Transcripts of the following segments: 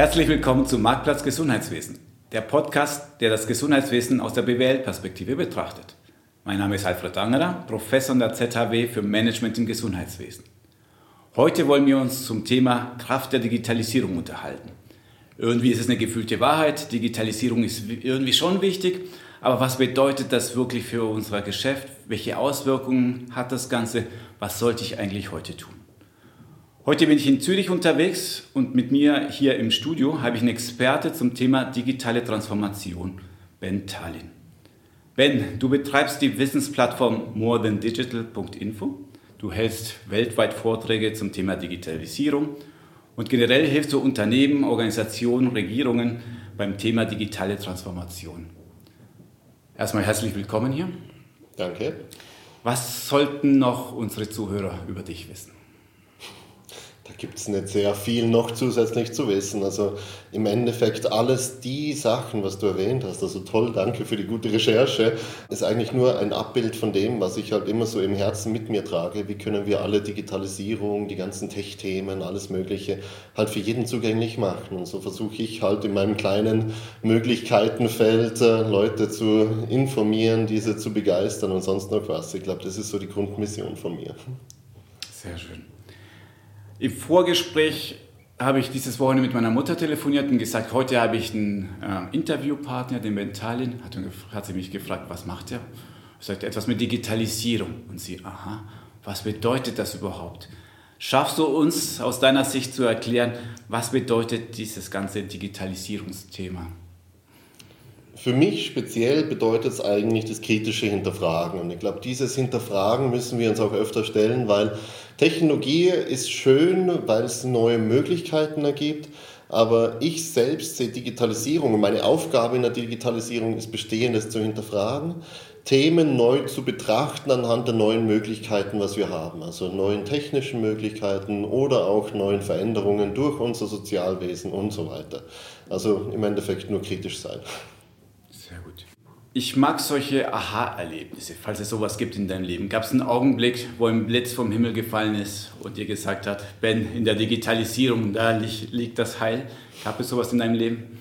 Herzlich willkommen zum Marktplatz Gesundheitswesen, der Podcast, der das Gesundheitswesen aus der BWL-Perspektive betrachtet. Mein Name ist Alfred Angerer, Professor an der ZHW für Management im Gesundheitswesen. Heute wollen wir uns zum Thema Kraft der Digitalisierung unterhalten. Irgendwie ist es eine gefühlte Wahrheit, Digitalisierung ist irgendwie schon wichtig, aber was bedeutet das wirklich für unser Geschäft? Welche Auswirkungen hat das Ganze? Was sollte ich eigentlich heute tun? Heute bin ich in Zürich unterwegs und mit mir hier im Studio habe ich einen Experte zum Thema digitale Transformation, Ben Tallinn. Ben, du betreibst die Wissensplattform morethandigital.info. Du hältst weltweit Vorträge zum Thema Digitalisierung und generell hilfst du Unternehmen, Organisationen, Regierungen beim Thema digitale Transformation. Erstmal herzlich willkommen hier. Danke. Was sollten noch unsere Zuhörer über dich wissen? Da gibt es nicht sehr viel noch zusätzlich zu wissen. Also im Endeffekt alles die Sachen, was du erwähnt hast, also toll, danke für die gute Recherche, ist eigentlich nur ein Abbild von dem, was ich halt immer so im Herzen mit mir trage. Wie können wir alle Digitalisierung, die ganzen Tech-Themen, alles Mögliche halt für jeden zugänglich machen. Und so versuche ich halt in meinem kleinen Möglichkeitenfeld äh, Leute zu informieren, diese zu begeistern und sonst noch was. Ich glaube, das ist so die Grundmission von mir. Sehr schön. Im Vorgespräch habe ich dieses Wochenende mit meiner Mutter telefoniert und gesagt, heute habe ich einen äh, Interviewpartner, den Mentalin. Hat, hat sie mich gefragt, was macht er? Ich sagte, etwas mit Digitalisierung. Und sie, aha, was bedeutet das überhaupt? Schaffst du uns aus deiner Sicht zu erklären, was bedeutet dieses ganze Digitalisierungsthema? Für mich speziell bedeutet es eigentlich das kritische Hinterfragen. Und ich glaube, dieses Hinterfragen müssen wir uns auch öfter stellen, weil Technologie ist schön, weil es neue Möglichkeiten ergibt. Aber ich selbst sehe Digitalisierung und meine Aufgabe in der Digitalisierung ist Bestehendes zu hinterfragen, Themen neu zu betrachten anhand der neuen Möglichkeiten, was wir haben. Also neuen technischen Möglichkeiten oder auch neuen Veränderungen durch unser Sozialwesen und so weiter. Also im Endeffekt nur kritisch sein. Ich mag solche Aha-Erlebnisse, falls es sowas gibt in deinem Leben. Gab es einen Augenblick, wo ein Blitz vom Himmel gefallen ist und dir gesagt hat, Ben, in der Digitalisierung, da liegt das Heil? Gab es sowas in deinem Leben?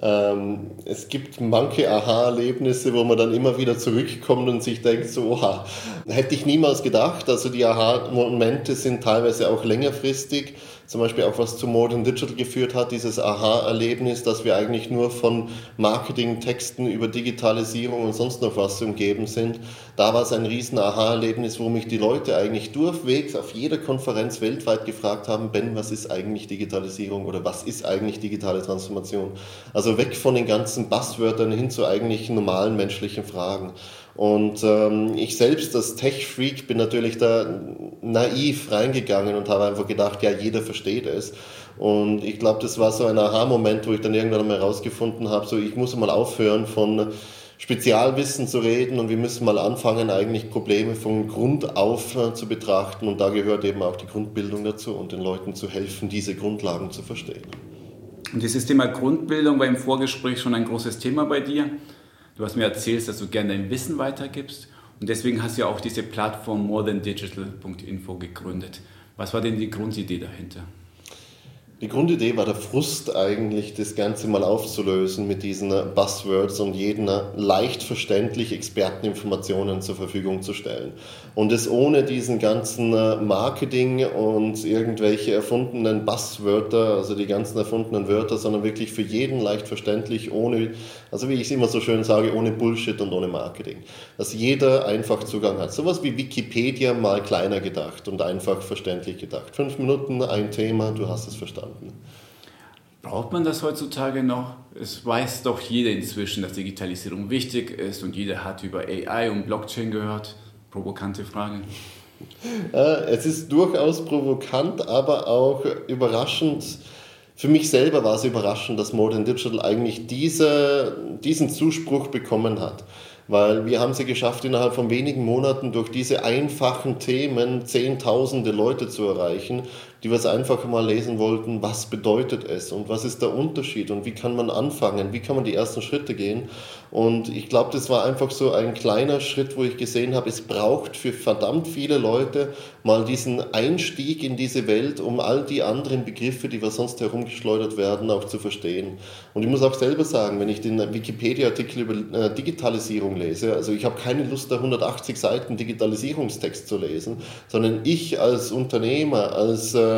Ähm, es gibt manche Aha-Erlebnisse, wo man dann immer wieder zurückkommt und sich denkt, so, oha, hätte ich niemals gedacht. Also die Aha-Momente sind teilweise auch längerfristig zum Beispiel auch was zu Modern Digital geführt hat, dieses Aha-Erlebnis, dass wir eigentlich nur von Marketing-Texten über Digitalisierung und sonst noch was umgeben sind. Da war es ein riesen Aha-Erlebnis, wo mich die Leute eigentlich durchwegs auf jeder Konferenz weltweit gefragt haben, Ben, was ist eigentlich Digitalisierung oder was ist eigentlich digitale Transformation? Also weg von den ganzen Buzzwörtern hin zu eigentlich normalen menschlichen Fragen. Und ähm, ich selbst als Tech-Freak bin natürlich da naiv reingegangen und habe einfach gedacht, ja, jeder versteht es. Und ich glaube, das war so ein Aha-Moment, wo ich dann irgendwann mal herausgefunden habe, so ich muss mal aufhören von Spezialwissen zu reden und wir müssen mal anfangen, eigentlich Probleme von Grund auf äh, zu betrachten. Und da gehört eben auch die Grundbildung dazu und den Leuten zu helfen, diese Grundlagen zu verstehen. Und dieses Thema Grundbildung war im Vorgespräch schon ein großes Thema bei dir. Du hast mir erzählt, dass du gerne dein Wissen weitergibst und deswegen hast du ja auch diese Plattform morethandigital.info gegründet. Was war denn die Grundidee dahinter? Die Grundidee war der Frust eigentlich, das Ganze mal aufzulösen mit diesen Buzzwords und jeden leicht verständlich Experteninformationen zur Verfügung zu stellen. Und es ohne diesen ganzen Marketing und irgendwelche erfundenen Buzzwörter, also die ganzen erfundenen Wörter, sondern wirklich für jeden leicht verständlich, ohne, also wie ich es immer so schön sage, ohne Bullshit und ohne Marketing. Dass jeder einfach Zugang hat. Sowas wie Wikipedia mal kleiner gedacht und einfach verständlich gedacht. Fünf Minuten, ein Thema, du hast es verstanden verstanden. Braucht man das heutzutage noch? Es weiß doch jeder inzwischen, dass Digitalisierung wichtig ist und jeder hat über AI und Blockchain gehört. Provokante Frage. Äh, es ist durchaus provokant, aber auch überraschend. Für mich selber war es überraschend, dass Modern Digital eigentlich diese, diesen Zuspruch bekommen hat weil wir haben es geschafft, innerhalb von wenigen Monaten durch diese einfachen Themen Zehntausende Leute zu erreichen, die wir es einfach mal lesen wollten, was bedeutet es und was ist der Unterschied und wie kann man anfangen, wie kann man die ersten Schritte gehen. Und ich glaube, das war einfach so ein kleiner Schritt, wo ich gesehen habe, es braucht für verdammt viele Leute mal diesen Einstieg in diese Welt, um all die anderen Begriffe, die wir sonst herumgeschleudert werden, auch zu verstehen. Und ich muss auch selber sagen, wenn ich den Wikipedia-Artikel über äh, Digitalisierung lese, also ich habe keine Lust, da 180 Seiten Digitalisierungstext zu lesen, sondern ich als Unternehmer, als, äh,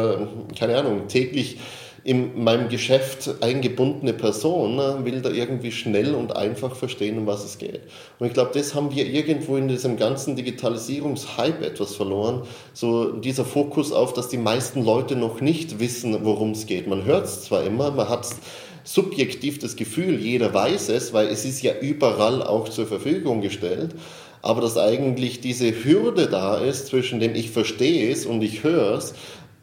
keine Ahnung, täglich in meinem Geschäft eingebundene Person ne, will da irgendwie schnell und einfach verstehen, um was es geht. Und ich glaube, das haben wir irgendwo in diesem ganzen Digitalisierungshype etwas verloren. So dieser Fokus auf, dass die meisten Leute noch nicht wissen, worum es geht. Man hört es zwar immer, man hat subjektiv das Gefühl, jeder weiß es, weil es ist ja überall auch zur Verfügung gestellt aber dass eigentlich diese Hürde da ist zwischen dem ich verstehe es und ich höre es,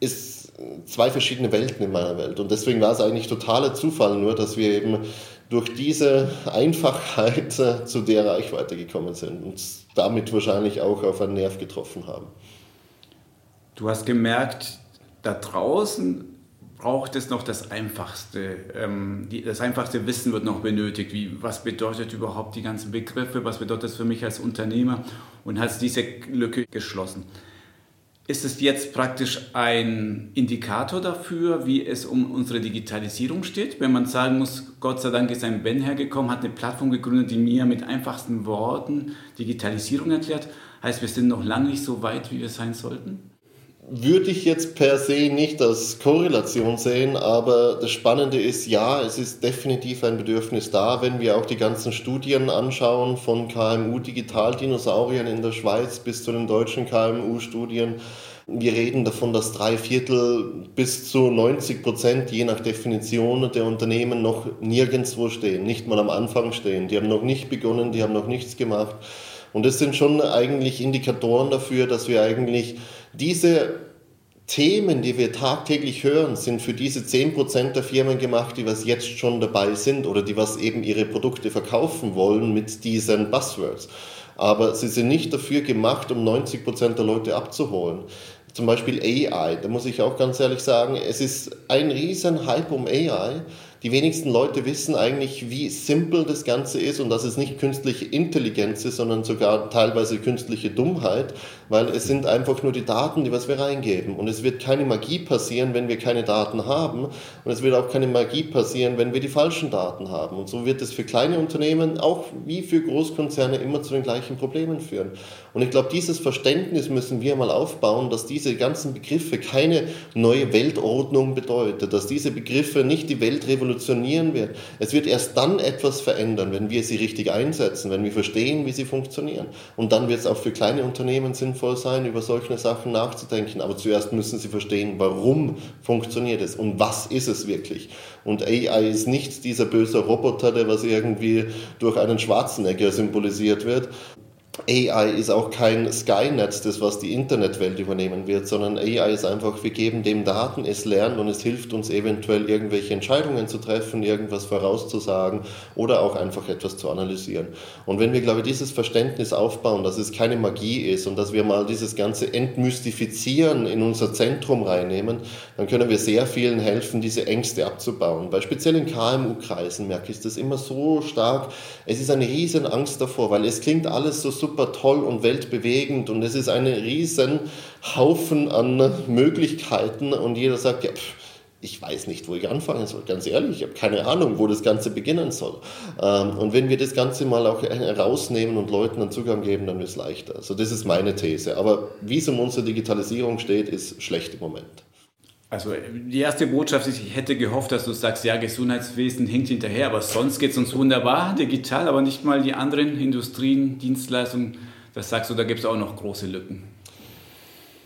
ist zwei verschiedene Welten in meiner Welt. Und deswegen war es eigentlich totaler Zufall nur, dass wir eben durch diese Einfachheit äh, zu der Reichweite gekommen sind und damit wahrscheinlich auch auf einen Nerv getroffen haben. Du hast gemerkt, da draußen braucht es noch das einfachste, ähm, das einfachste Wissen wird noch benötigt. Wie, was bedeutet überhaupt die ganzen Begriffe? Was bedeutet das für mich als Unternehmer? Und hast diese Lücke geschlossen. Ist es jetzt praktisch ein Indikator dafür, wie es um unsere Digitalisierung steht? Wenn man sagen muss, Gott sei Dank ist ein Ben hergekommen, hat eine Plattform gegründet, die mir mit einfachsten Worten Digitalisierung erklärt, heißt, wir sind noch lange nicht so weit, wie wir sein sollten? Würde ich jetzt per se nicht als Korrelation sehen, aber das Spannende ist, ja, es ist definitiv ein Bedürfnis da, wenn wir auch die ganzen Studien anschauen, von KMU-Digitaldinosauriern in der Schweiz bis zu den deutschen KMU-Studien. Wir reden davon, dass drei Viertel bis zu 90 Prozent, je nach Definition der Unternehmen, noch nirgendwo stehen, nicht mal am Anfang stehen. Die haben noch nicht begonnen, die haben noch nichts gemacht. Und das sind schon eigentlich Indikatoren dafür, dass wir eigentlich diese Themen, die wir tagtäglich hören, sind für diese 10% der Firmen gemacht, die was jetzt schon dabei sind oder die was eben ihre Produkte verkaufen wollen mit diesen Buzzwords. Aber sie sind nicht dafür gemacht, um 90% der Leute abzuholen. Zum Beispiel AI, da muss ich auch ganz ehrlich sagen, es ist ein riesen Hype um AI, die wenigsten Leute wissen eigentlich, wie simpel das Ganze ist und dass es nicht künstliche Intelligenz ist, sondern sogar teilweise künstliche Dummheit, weil es sind einfach nur die Daten, die was wir reingeben. Und es wird keine Magie passieren, wenn wir keine Daten haben. Und es wird auch keine Magie passieren, wenn wir die falschen Daten haben. Und so wird es für kleine Unternehmen, auch wie für Großkonzerne, immer zu den gleichen Problemen führen. Und ich glaube, dieses Verständnis müssen wir mal aufbauen, dass diese ganzen Begriffe keine neue Weltordnung bedeuten, dass diese Begriffe nicht die Welt revolutionieren, wird. Es wird erst dann etwas verändern, wenn wir sie richtig einsetzen, wenn wir verstehen, wie sie funktionieren. Und dann wird es auch für kleine Unternehmen sinnvoll sein, über solche Sachen nachzudenken. Aber zuerst müssen sie verstehen, warum funktioniert es und was ist es wirklich. Und AI ist nicht dieser böse Roboter, der was irgendwie durch einen Schwarzenegger symbolisiert wird, AI ist auch kein Skynet, das was die Internetwelt übernehmen wird, sondern AI ist einfach, wir geben dem Daten, es lernt und es hilft uns eventuell irgendwelche Entscheidungen zu treffen, irgendwas vorauszusagen oder auch einfach etwas zu analysieren. Und wenn wir, glaube ich, dieses Verständnis aufbauen, dass es keine Magie ist und dass wir mal dieses ganze Entmystifizieren in unser Zentrum reinnehmen, dann können wir sehr vielen helfen, diese Ängste abzubauen. Weil speziell in KMU-Kreisen merke ich das immer so stark. Es ist eine riesen Angst davor, weil es klingt alles so super toll und weltbewegend und es ist ein riesen Haufen an Möglichkeiten und jeder sagt, ja, pff, ich weiß nicht, wo ich anfangen soll, ganz ehrlich, ich habe keine Ahnung, wo das Ganze beginnen soll. Ähm, und wenn wir das Ganze mal auch rausnehmen und Leuten einen Zugang geben, dann wird es leichter. Also das ist meine These. Aber wie es um unsere Digitalisierung steht, ist schlecht im Moment. Also die erste Botschaft ist, ich hätte gehofft, dass du sagst, ja, Gesundheitswesen hinkt hinterher, aber sonst geht es uns wunderbar, digital, aber nicht mal die anderen Industrien, Dienstleistungen. Das sagst du, da gibt es auch noch große Lücken.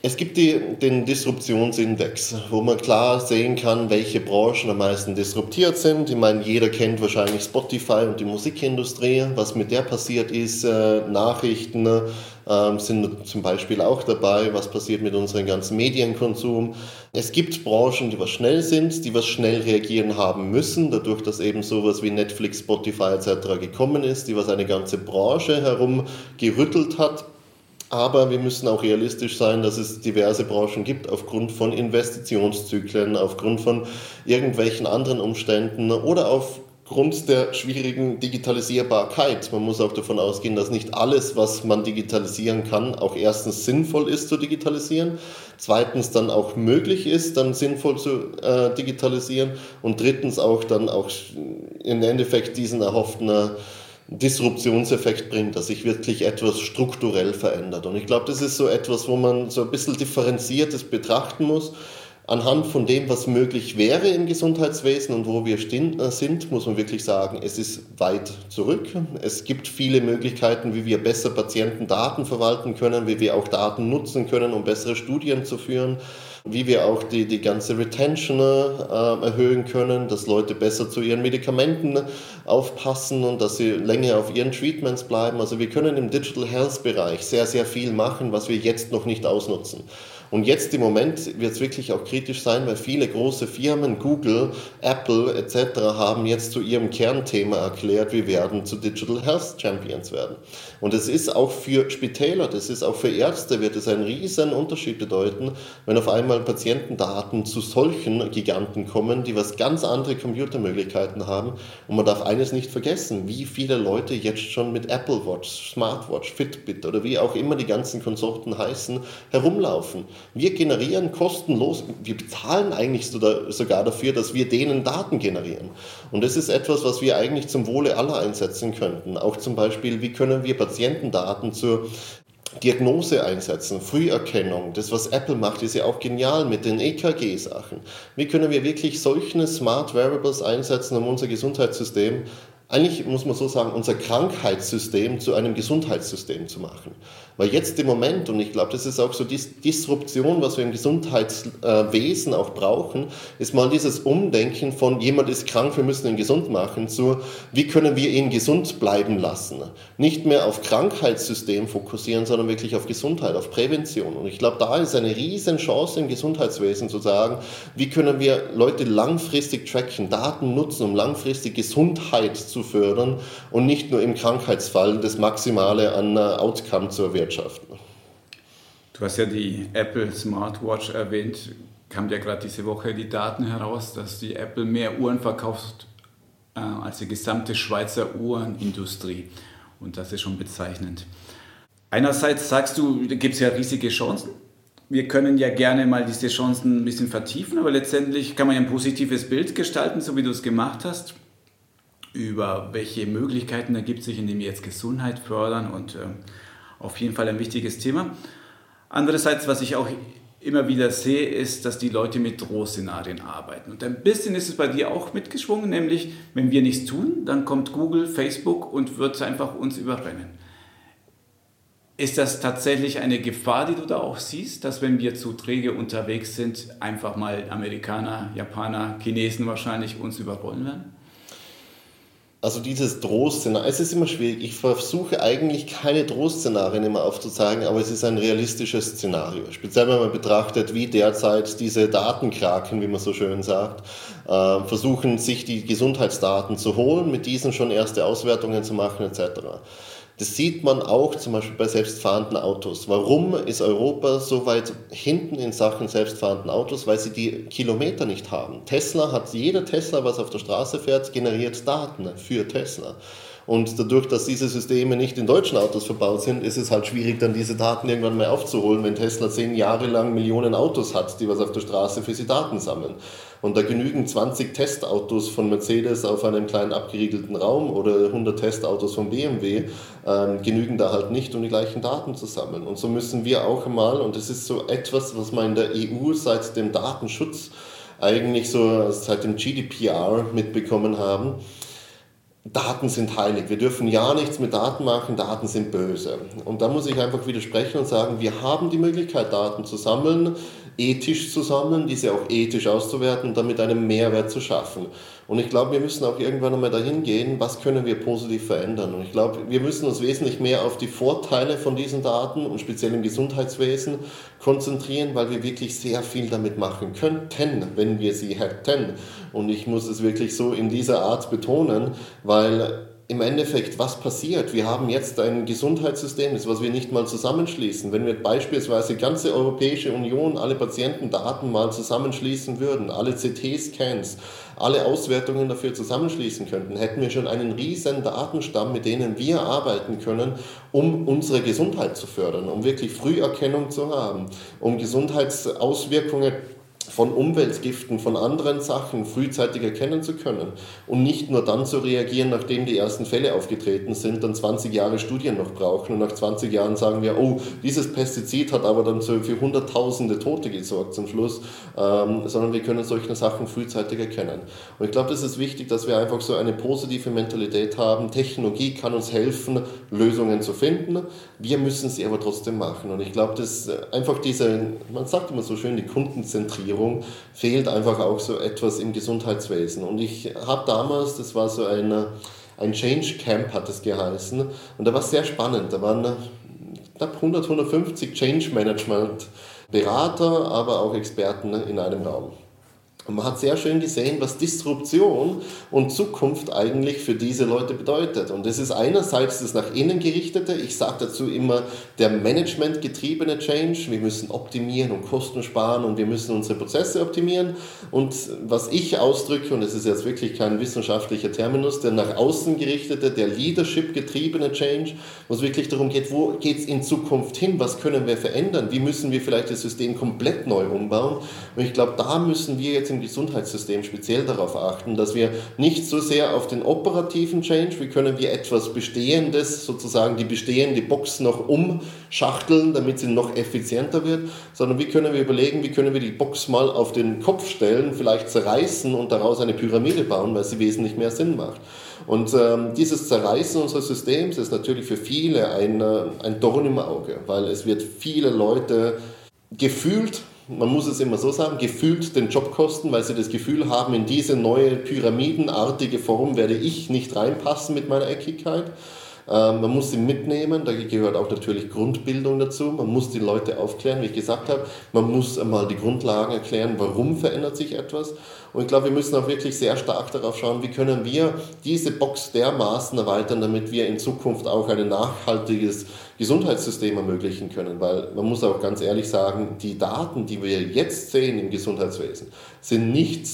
Es gibt die, den Disruptionsindex, wo man klar sehen kann, welche Branchen am meisten disruptiert sind. Ich meine, jeder kennt wahrscheinlich Spotify und die Musikindustrie. Was mit der passiert ist, äh, Nachrichten äh, sind zum Beispiel auch dabei. Was passiert mit unserem ganzen Medienkonsum? Es gibt Branchen, die was schnell sind, die was schnell reagieren haben müssen, dadurch, dass eben sowas wie Netflix, Spotify etc. gekommen ist, die was eine ganze Branche herum gerüttelt hat Aber wir müssen auch realistisch sein, dass es diverse Branchen gibt, aufgrund von Investitionszyklen, aufgrund von irgendwelchen anderen Umständen oder aufgrund der schwierigen Digitalisierbarkeit. Man muss auch davon ausgehen, dass nicht alles, was man digitalisieren kann, auch erstens sinnvoll ist zu digitalisieren, zweitens dann auch möglich ist, dann sinnvoll zu äh, digitalisieren und drittens auch dann auch im Endeffekt diesen erhofften äh, Disruptionseffekt bringt, dass sich wirklich etwas strukturell verändert. Und ich glaube, das ist so etwas, wo man so ein bisschen differenziertes betrachten muss. Anhand von dem, was möglich wäre im Gesundheitswesen und wo wir äh, sind, muss man wirklich sagen, es ist weit zurück. Es gibt viele Möglichkeiten, wie wir besser Patientendaten verwalten können, wie wir auch Daten nutzen können, um bessere Studien zu führen wie wir auch die, die ganze Retention äh, erhöhen können, dass Leute besser zu ihren Medikamenten aufpassen und dass sie länger auf ihren Treatments bleiben. Also wir können im Digital Health Bereich sehr, sehr viel machen, was wir jetzt noch nicht ausnutzen. Und jetzt im Moment wird es wirklich auch kritisch sein, weil viele große Firmen, Google, Apple etc. haben jetzt zu ihrem Kernthema erklärt, wir werden zu Digital Health Champions werden. Und es ist auch für Spitäler, das ist auch für Ärzte, wird es einen riesen Unterschied bedeuten, wenn auf einmal Patientendaten zu solchen Giganten kommen, die was ganz andere Computermöglichkeiten haben. Und man darf eines nicht vergessen, wie viele Leute jetzt schon mit Apple Watch, Smartwatch, Fitbit oder wie auch immer die ganzen Konsorten heißen, herumlaufen. Wir generieren kostenlos, wir bezahlen eigentlich sogar dafür, dass wir denen Daten generieren. Und das ist etwas, was wir eigentlich zum Wohle aller einsetzen könnten. Auch zum Beispiel, wie können wir Patientendaten zur Diagnose einsetzen, Früherkennung. Das, was Apple macht, ist ja auch genial mit den EKG-Sachen. Wie können wir wirklich solche Smart Variables einsetzen, um unser Gesundheitssystem eigentlich muss man so sagen, unser Krankheitssystem zu einem Gesundheitssystem zu machen. Weil jetzt im Moment, und ich glaube, das ist auch so die Disruption, was wir im Gesundheitswesen auch brauchen, ist mal dieses Umdenken von jemand ist krank, wir müssen ihn gesund machen, zu wie können wir ihn gesund bleiben lassen. Nicht mehr auf Krankheitssystem fokussieren, sondern wirklich auf Gesundheit, auf Prävention. Und ich glaube, da ist eine riesen Chance im Gesundheitswesen zu sagen, wie können wir Leute langfristig tracken, Daten nutzen, um langfristig Gesundheit zu fördern und nicht nur im Krankheitsfall das Maximale an Outcome zu erwirken wirtschaften. Du hast ja die Apple Smartwatch erwähnt. Kam ja gerade diese Woche die Daten heraus, dass die Apple mehr Uhren verkauft äh, als die gesamte Schweizer Uhrenindustrie. Und das ist schon bezeichnend. Einerseits sagst du, da gibt es ja riesige Chancen. Wir können ja gerne mal diese Chancen ein bisschen vertiefen, aber letztendlich kann man ja ein positives Bild gestalten, so wie du es gemacht hast, über welche Möglichkeiten ergibt sich, indem wir jetzt Gesundheit fördern und äh, auf jeden Fall ein wichtiges Thema. Andererseits, was ich auch immer wieder sehe, ist, dass die Leute mit Drohszenarien arbeiten. Und ein bisschen ist es bei dir auch mitgeschwungen, nämlich wenn wir nichts tun, dann kommt Google, Facebook und wird einfach uns überrennen. Ist das tatsächlich eine Gefahr, die du da auch siehst, dass wenn wir zu träge unterwegs sind, einfach mal Amerikaner, Japaner, Chinesen wahrscheinlich uns überrollen werden? Also dieses Drohszenario, es ist immer schwierig. Ich versuche eigentlich keine Drohszenarien immer aufzuzeigen, aber es ist ein realistisches Szenario. Speziell wenn man betrachtet, wie derzeit diese Datenkraken, wie man so schön sagt, äh, versuchen, sich die Gesundheitsdaten zu holen, mit diesen schon erste Auswertungen zu machen etc. Das sieht man auch zum Beispiel bei selbstfahrenden Autos. Warum ist Europa so weit hinten in Sachen selbstfahrenden Autos? Weil sie die Kilometer nicht haben. Tesla hat, jeder Tesla, was auf der Straße fährt, generiert Daten für Tesla. Und dadurch, dass diese Systeme nicht in deutschen Autos verbaut sind, ist es halt schwierig, dann diese Daten irgendwann mal aufzuholen, wenn Tesla zehn Jahre lang Millionen Autos hat, die was auf der Straße für sie Daten sammeln. Und da genügen 20 Testautos von Mercedes auf einem kleinen abgeriegelten Raum oder 100 Testautos von BMW, äh, genügen da halt nicht, um die gleichen Daten zu sammeln. Und so müssen wir auch einmal, und das ist so etwas, was man in der EU seit dem Datenschutz eigentlich so seit dem GDPR mitbekommen haben, Daten sind heilig. Wir dürfen ja nichts mit Daten machen, Daten sind böse. Und da muss ich einfach widersprechen und sagen, wir haben die Möglichkeit, Daten zu sammeln ethisch zu sammeln, diese auch ethisch auszuwerten und damit einen Mehrwert zu schaffen. Und ich glaube, wir müssen auch irgendwann einmal dahin gehen, was können wir positiv verändern. Und ich glaube, wir müssen uns wesentlich mehr auf die Vorteile von diesen Daten und speziell im Gesundheitswesen konzentrieren, weil wir wirklich sehr viel damit machen könnten, wenn wir sie hätten. Und ich muss es wirklich so in dieser Art betonen, weil im Endeffekt, was passiert? Wir haben jetzt ein Gesundheitssystem, das was wir nicht mal zusammenschließen. Wenn wir beispielsweise ganze Europäische Union, alle Patientendaten mal zusammenschließen würden, alle CT-Scans, alle Auswertungen dafür zusammenschließen könnten, hätten wir schon einen riesen Datenstamm, mit denen wir arbeiten können, um unsere Gesundheit zu fördern, um wirklich Früherkennung zu haben, um Gesundheitsauswirkungen von Umweltgiften, von anderen Sachen frühzeitig erkennen zu können und nicht nur dann zu reagieren, nachdem die ersten Fälle aufgetreten sind, dann 20 Jahre Studien noch brauchen und nach 20 Jahren sagen wir, oh, dieses Pestizid hat aber dann für Hunderttausende Tote gesorgt zum Schluss, ähm, sondern wir können solche Sachen frühzeitig erkennen. Und ich glaube, das ist wichtig, dass wir einfach so eine positive Mentalität haben. Technologie kann uns helfen, Lösungen zu finden. Wir müssen sie aber trotzdem machen. Und ich glaube, dass einfach diese, man sagt immer so schön, die Kundenzentrierung, Digitalisierung fehlt einfach auch so etwas im Gesundheitswesen. Und ich habe damals, das war so eine, ein Change Camp, hat es geheißen, und da war es sehr spannend. Da waren knapp 100, 150 Change Management Berater, aber auch Experten in einem Raum. Und man hat sehr schön gesehen, was Disruption und Zukunft eigentlich für diese Leute bedeutet. Und das ist einerseits das nach innen gerichtete, ich sage dazu immer der managementgetriebene Change. Wir müssen optimieren und Kosten sparen und wir müssen unsere Prozesse optimieren. Und was ich ausdrücke, und das ist jetzt wirklich kein wissenschaftlicher Terminus, der nach außen gerichtete, der Leadership-getriebene Change, wo es wirklich darum geht, wo geht es in Zukunft hin, was können wir verändern, wie müssen wir vielleicht das System komplett neu umbauen. Und ich glaube, da müssen wir jetzt im Gesundheitssystem speziell darauf achten, dass wir nicht so sehr auf den operativen Change, wie können wir etwas Bestehendes, sozusagen die bestehende Box noch umschachteln, damit sie noch effizienter wird, sondern wie können wir überlegen, wie können wir die Box mal auf den Kopf stellen, vielleicht zerreißen und daraus eine Pyramide bauen, weil sie wesentlich mehr Sinn macht. Und ähm, dieses Zerreißen unseres Systems ist natürlich für viele ein, äh, ein Dorn im Auge, weil es wird viele Leute gefühlt man muss es immer so sagen, gefühlt den Job kosten, weil sie das Gefühl haben, in diese neue pyramidenartige Form werde ich nicht reinpassen mit meiner Eckigkeit. Ähm, man muss sie mitnehmen, da gehört auch natürlich Grundbildung dazu. Man muss die Leute aufklären, wie ich gesagt habe. Man muss einmal die Grundlagen erklären, warum verändert sich etwas. Und ich glaube, wir müssen auch wirklich sehr stark darauf schauen, wie können wir diese Box dermaßen erweitern, damit wir in Zukunft auch ein nachhaltiges Gesundheitssystem ermöglichen können. Weil man muss auch ganz ehrlich sagen, die Daten, die wir jetzt sehen im Gesundheitswesen, sind nicht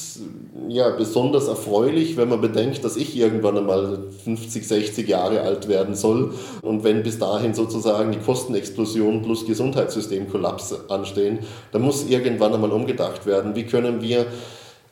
ja, besonders erfreulich, wenn man bedenkt, dass ich irgendwann einmal 50, 60 Jahre alt werden soll. Und wenn bis dahin sozusagen die Kostenexplosion plus Gesundheitssystemkollaps anstehen, dann muss irgendwann einmal umgedacht werden. Wie können wir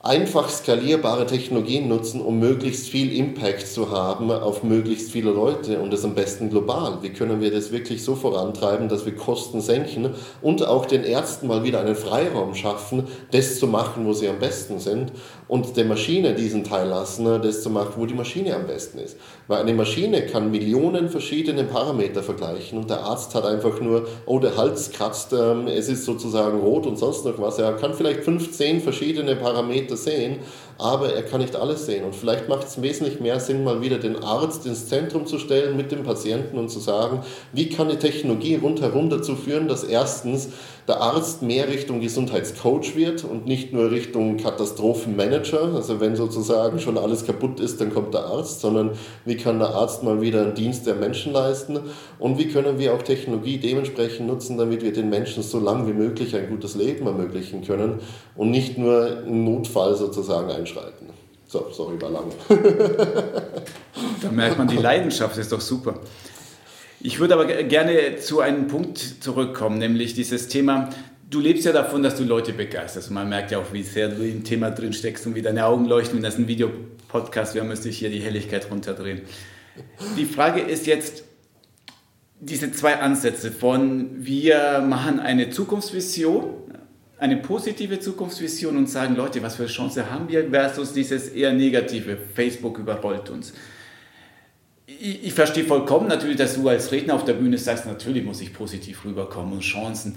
einfach skalierbare Technologien nutzen, um möglichst viel Impact zu haben auf möglichst viele Leute und das am besten global. Wie können wir das wirklich so vorantreiben, dass wir Kosten senken und auch den Ärzten mal wieder einen Freiraum schaffen, das zu machen, wo sie am besten sind und der Maschine diesen Teil lassen, das zu machen, wo die Maschine am besten ist. Weil eine Maschine kann Millionen verschiedene Parameter vergleichen und der Arzt hat einfach nur, oh, der Hals kratzt, ähm, es ist sozusagen rot und sonst noch was. Er kann vielleicht 15 verschiedene Parameter sehen, aber er kann nicht alles sehen. Und vielleicht macht es wesentlich mehr Sinn, mal wieder den Arzt ins Zentrum zu stellen mit dem Patienten und zu sagen, wie kann die Technologie rundherum dazu führen, dass erstens der Arzt mehr Richtung Gesundheitscoach wird und nicht nur Richtung Katastrophenmanager. Also wenn sozusagen schon alles kaputt ist, dann kommt der Arzt, sondern wie kann der Arzt mal wieder einen Dienst der Menschen leisten und wie können wir auch Technologie dementsprechend nutzen, damit wir den Menschen so lange wie möglich ein gutes Leben ermöglichen können und nicht nur im Notfall sozusagen einschreiten. So, sorry, war lang. da merkt man die Leidenschaft, ist doch super. Ich würde aber gerne zu einem Punkt zurückkommen, nämlich dieses Thema, du lebst ja davon, dass du Leute begeisterst. Man merkt ja auch, wie sehr du im Thema drin steckst und wie deine Augen leuchten. Wenn das ein Videopodcast wäre, müsste ich hier die Helligkeit runterdrehen. Die Frage ist jetzt, diese zwei Ansätze von wir machen eine Zukunftsvision, eine positive Zukunftsvision und sagen, Leute, was für eine Chance haben wir, versus dieses eher negative, Facebook überrollt uns ich, ich, verstehe vollkommen natürlich, dass du als Redner auf der Bühne sagst, natürlich muss ich positiv rüberkommen und Chancen.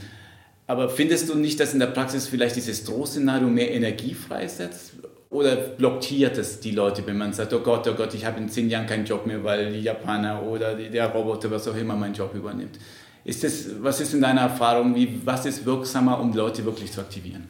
Aber findest du nicht, dass in der Praxis vielleicht dieses Drohszenario mehr Energie freisetzt? Oder blockiert es die Leute, wenn man sagt, oh Gott, oh Gott, ich habe in zehn Jahren keinen Job mehr, weil die Japaner oder der Roboter, was auch immer, meinen Job übernimmt? Ist das, was ist in deiner Erfahrung, wie, was ist wirksamer, um Leute wirklich zu aktivieren?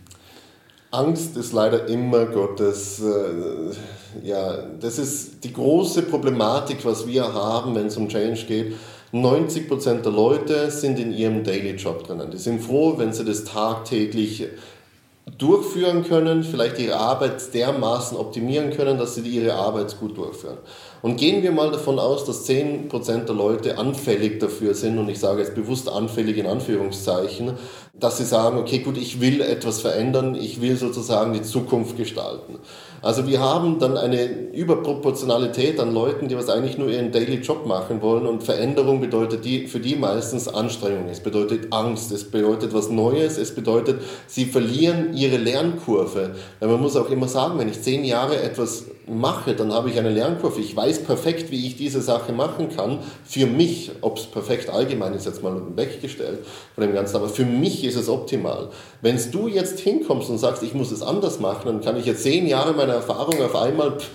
Angst ist leider immer Gottes, äh, ja, das ist die große Problematik, was wir haben, wenn es um Change geht. 90% der Leute sind in ihrem Daily Job drinnen. Die sind froh, wenn sie das tagtäglich durchführen können, vielleicht ihre Arbeit dermaßen optimieren können, dass sie ihre Arbeit gut durchführen. Und gehen wir mal davon aus, dass 10% der Leute anfällig dafür sind, und ich sage jetzt bewusst anfällig in Anführungszeichen, dass sie sagen, okay, gut, ich will etwas verändern, ich will sozusagen die Zukunft gestalten. Also wir haben dann eine Überproportionalität an Leuten, die was eigentlich nur ihren Daily Job machen wollen und Veränderung bedeutet die, für die meistens Anstrengung. Es bedeutet Angst, es bedeutet was Neues, es bedeutet, sie verlieren ihre Lernkurve. Weil man muss auch immer sagen, wenn ich zehn Jahre etwas mache, dann habe ich eine Lernkurve. Ich weiß perfekt, wie ich diese Sache machen kann. Für mich, ob es perfekt allgemein ist, jetzt mal weggestellt von dem Ganzen, aber für mich ist es optimal. Wenn du jetzt hinkommst und sagst, ich muss es anders machen, dann kann ich jetzt zehn Jahre meiner Erfahrung auf einmal pff,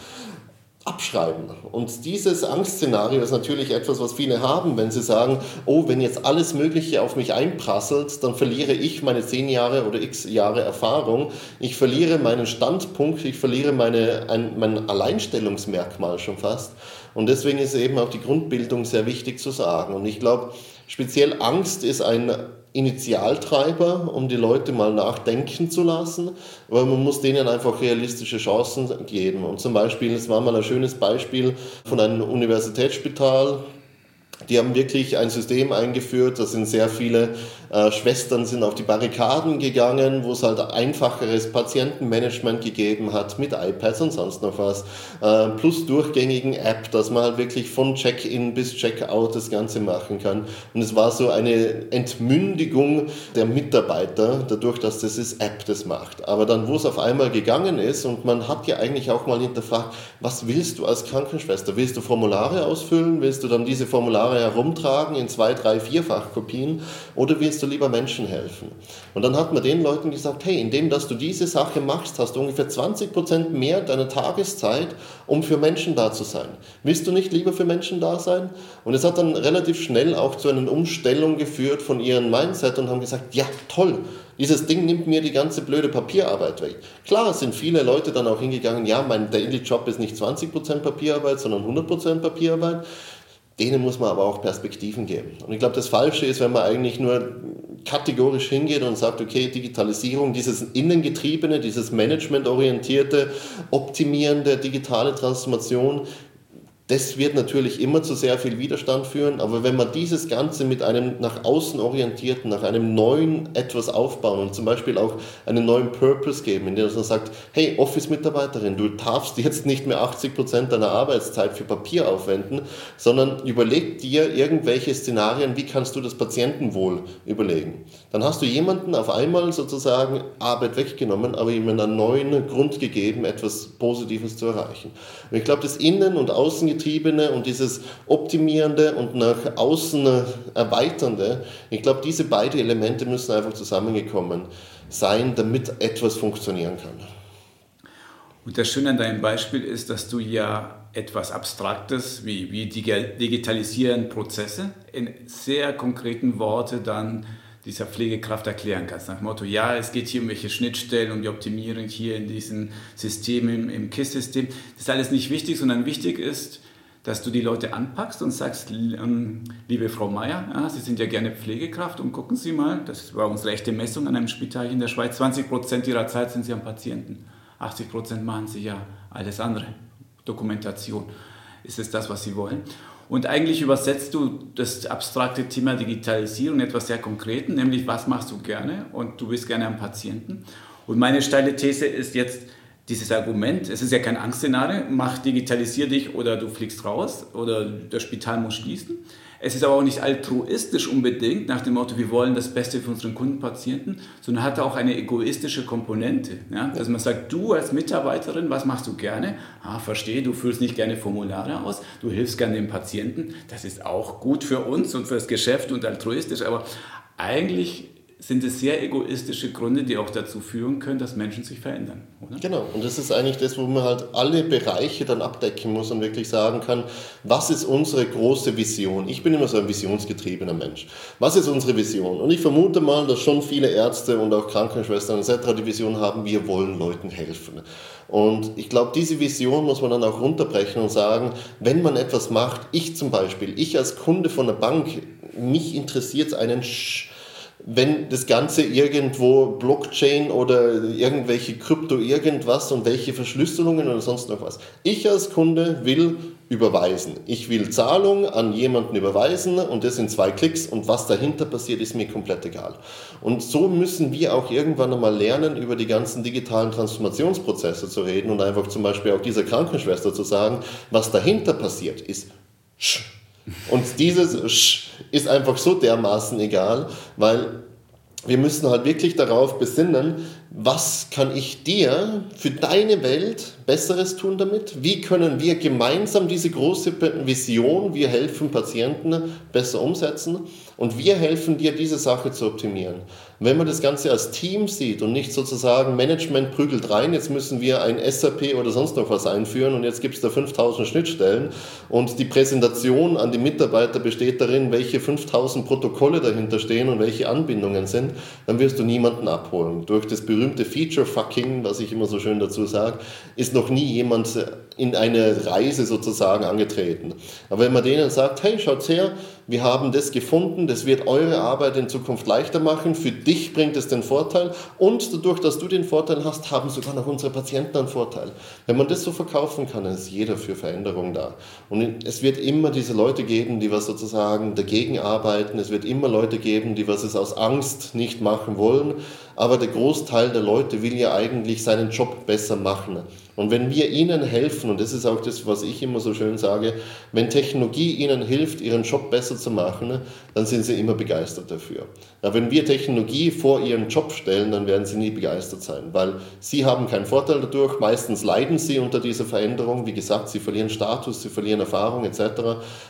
abschreiben. Und dieses Angstszenario ist natürlich etwas, was viele haben, wenn sie sagen, oh, wenn jetzt alles Mögliche auf mich einprasselt, dann verliere ich meine zehn Jahre oder x Jahre Erfahrung, ich verliere meinen Standpunkt, ich verliere meine, ein, mein Alleinstellungsmerkmal schon fast. Und deswegen ist eben auch die Grundbildung sehr wichtig zu sagen. Und ich glaube, speziell Angst ist ein Initialtreiber, um die Leute mal nachdenken zu lassen, aber man muss denen einfach realistische Chancen geben. Und zum Beispiel, es war mal ein schönes Beispiel von einem Universitätsspital, die haben wirklich ein System eingeführt, da sind sehr viele äh, Schwestern sind auf die Barrikaden gegangen, wo es halt einfacheres Patientenmanagement gegeben hat mit iPads und sonst noch was, äh, plus durchgängigen App, dass man halt wirklich von Check-in bis Check-out das Ganze machen kann. Und es war so eine Entmündigung der Mitarbeiter, dadurch, dass das ist App das macht. Aber dann, wo es auf einmal gegangen ist und man hat ja eigentlich auch mal hinterfragt, was willst du als Krankenschwester? Willst du Formulare ausfüllen? Willst du dann diese Formulare herumtragen in zwei, drei, vierfach Kopien? Oder willst willst du lieber Menschen helfen? Und dann hat man den Leuten gesagt, hey, indem dass du diese Sache machst, hast du ungefähr 20 Prozent mehr deiner Tageszeit, um für Menschen da zu sein. Willst du nicht lieber für Menschen da sein? Und es hat dann relativ schnell auch zu einer Umstellung geführt von ihrem Mindset und haben gesagt, ja, toll, dieses Ding nimmt mir die ganze blöde Papierarbeit weg. Klar sind viele Leute dann auch hingegangen, ja, mein Daily Job ist nicht 20% Papierarbeit, sondern 100% Papierarbeit. Denen muss man aber auch Perspektiven geben. Und ich glaube, das Falsche ist, wenn man eigentlich nur kategorisch hingeht und sagt, okay, Digitalisierung, dieses innengetriebene, dieses managementorientierte, optimierende digitale Transformation, das wird natürlich immer zu sehr viel Widerstand führen, aber wenn man dieses Ganze mit einem nach außen orientierten, nach einem neuen etwas aufbauen und zum Beispiel auch einen neuen Purpose geben, indem man sagt, hey, Office-Mitarbeiterin, du darfst jetzt nicht mehr 80 Prozent deiner Arbeitszeit für Papier aufwenden, sondern überleg dir irgendwelche Szenarien, wie kannst du das Patientenwohl überlegen. Dann hast du jemanden auf einmal sozusagen Arbeit weggenommen, aber ihm einen neuen Grund gegeben, etwas Positives zu erreichen. Und ich glaube, das Innen- und Außen Getriebene und dieses Optimierende und nach außen Erweiternde, ich glaube, diese beiden Elemente müssen einfach zusammengekommen sein, damit etwas funktionieren kann. Und das Schöne an deinem Beispiel ist, dass du ja etwas Abstraktes wie, wie Digitalisieren Prozesse in sehr konkreten Worten dann dieser Pflegekraft erklären kannst. Nach dem Motto, ja, es geht hier um welche Schnittstellen, um die Optimierung hier in diesem System, im, im KISS-System. Das ist alles nicht wichtig, sondern wichtig ist, dass du die Leute anpackst und sagst, ähm, liebe Frau Meier, ja, Sie sind ja gerne Pflegekraft und gucken Sie mal, das war unsere echte Messung an einem Spital in der Schweiz, 20 Prozent Ihrer Zeit sind Sie am Patienten, 80 Prozent machen Sie ja alles andere, Dokumentation. Ist es das, was Sie wollen? Und eigentlich übersetzt du das abstrakte Thema Digitalisierung etwas sehr Konkreten, nämlich was machst du gerne und du bist gerne am Patienten. Und meine steile These ist jetzt, dieses Argument, es ist ja kein Angstszenario, mach, digitalisier dich oder du fliegst raus oder das Spital muss schließen. Es ist aber auch nicht altruistisch unbedingt nach dem Motto, wir wollen das Beste für unseren Kunden, Patienten, sondern hat auch eine egoistische Komponente. Ja? Dass man sagt, du als Mitarbeiterin, was machst du gerne? Ah, verstehe, du füllst nicht gerne Formulare aus, du hilfst gerne dem Patienten. Das ist auch gut für uns und für das Geschäft und altruistisch, aber eigentlich sind es sehr egoistische Gründe, die auch dazu führen können, dass Menschen sich verändern. Oder? Genau, und das ist eigentlich das, wo man halt alle Bereiche dann abdecken muss und wirklich sagen kann, was ist unsere große Vision? Ich bin immer so ein visionsgetriebener Mensch. Was ist unsere Vision? Und ich vermute mal, dass schon viele Ärzte und auch Krankenschwestern etc. die Vision haben, wir wollen Leuten helfen. Und ich glaube, diese Vision muss man dann auch runterbrechen und sagen, wenn man etwas macht, ich zum Beispiel, ich als Kunde von der Bank, mich interessiert es einen Sch wenn das Ganze irgendwo Blockchain oder irgendwelche Krypto irgendwas und welche Verschlüsselungen oder sonst noch was. Ich als Kunde will überweisen. Ich will Zahlung an jemanden überweisen und das in zwei Klicks und was dahinter passiert, ist mir komplett egal. Und so müssen wir auch irgendwann einmal lernen, über die ganzen digitalen Transformationsprozesse zu reden und einfach zum Beispiel auch dieser Krankenschwester zu sagen, was dahinter passiert, ist und dieses Sch ist einfach so dermaßen egal, weil wir müssen halt wirklich darauf besinnen, was kann ich dir für deine Welt Besseres tun damit? Wie können wir gemeinsam diese große Vision, wir helfen Patienten besser umsetzen und wir helfen dir, diese Sache zu optimieren. Wenn man das Ganze als Team sieht und nicht sozusagen Management prügelt rein, jetzt müssen wir ein SAP oder sonst noch was einführen und jetzt gibt es da 5000 Schnittstellen und die Präsentation an die Mitarbeiter besteht darin, welche 5000 Protokolle dahinter stehen und welche Anbindungen sind, dann wirst du niemanden abholen. Durch das berühmte Feature-Fucking, was ich immer so schön dazu sage, ist noch nie jemand in eine Reise sozusagen angetreten. Aber wenn man denen sagt, hey, schaut her, wir haben das gefunden, das wird eure Arbeit in Zukunft leichter machen, für dich bringt es den Vorteil und dadurch, dass du den Vorteil hast, haben sogar noch unsere Patienten einen Vorteil. Wenn man das so verkaufen kann, ist jeder für Veränderung da. Und es wird immer diese Leute geben, die was sozusagen dagegen arbeiten, es wird immer Leute geben, die was es aus Angst nicht machen wollen, aber der Großteil der Leute will ja eigentlich seinen Job besser machen. Und wenn wir ihnen helfen, und das ist auch das, was ich immer so schön sage, wenn Technologie ihnen hilft, ihren Job besser zu machen, dann sind sie immer begeistert dafür. Aber wenn wir Technologie vor ihren Job stellen, dann werden sie nie begeistert sein, weil sie haben keinen Vorteil dadurch. Meistens leiden sie unter dieser Veränderung. Wie gesagt, sie verlieren Status, sie verlieren Erfahrung etc.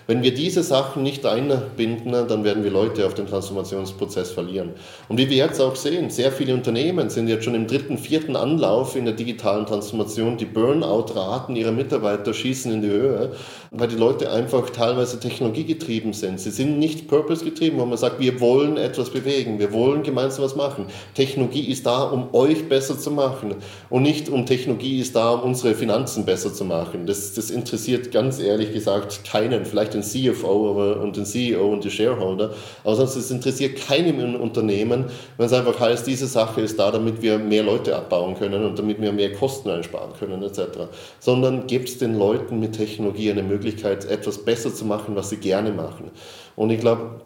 Wenn wir diese Sachen nicht einbinden, dann werden wir Leute auf den Transformationsprozess verlieren. Und wie wir jetzt auch sehen, sehr viele Unternehmen sind jetzt schon im dritten, vierten Anlauf in der digitalen Transformation die Burnout-Raten ihrer Mitarbeiter schießen in die Höhe, weil die Leute einfach teilweise technologiegetrieben sind. Sie sind nicht purpose-getrieben, wo man sagt, wir wollen etwas bewegen, wir wollen gemeinsam was machen. Technologie ist da, um euch besser zu machen und nicht um Technologie ist da, um unsere Finanzen besser zu machen. Das, das interessiert ganz ehrlich gesagt keinen, vielleicht den CFO und den CEO und die Shareholder, aber sonst es interessiert keinem im Unternehmen, wenn es einfach heißt, diese Sache ist da, damit wir mehr Leute abbauen können und damit wir mehr Kosten einsparen können können etc., sondern gebt es den Leuten mit Technologie eine Möglichkeit, etwas besser zu machen, was sie gerne machen. Und ich glaube,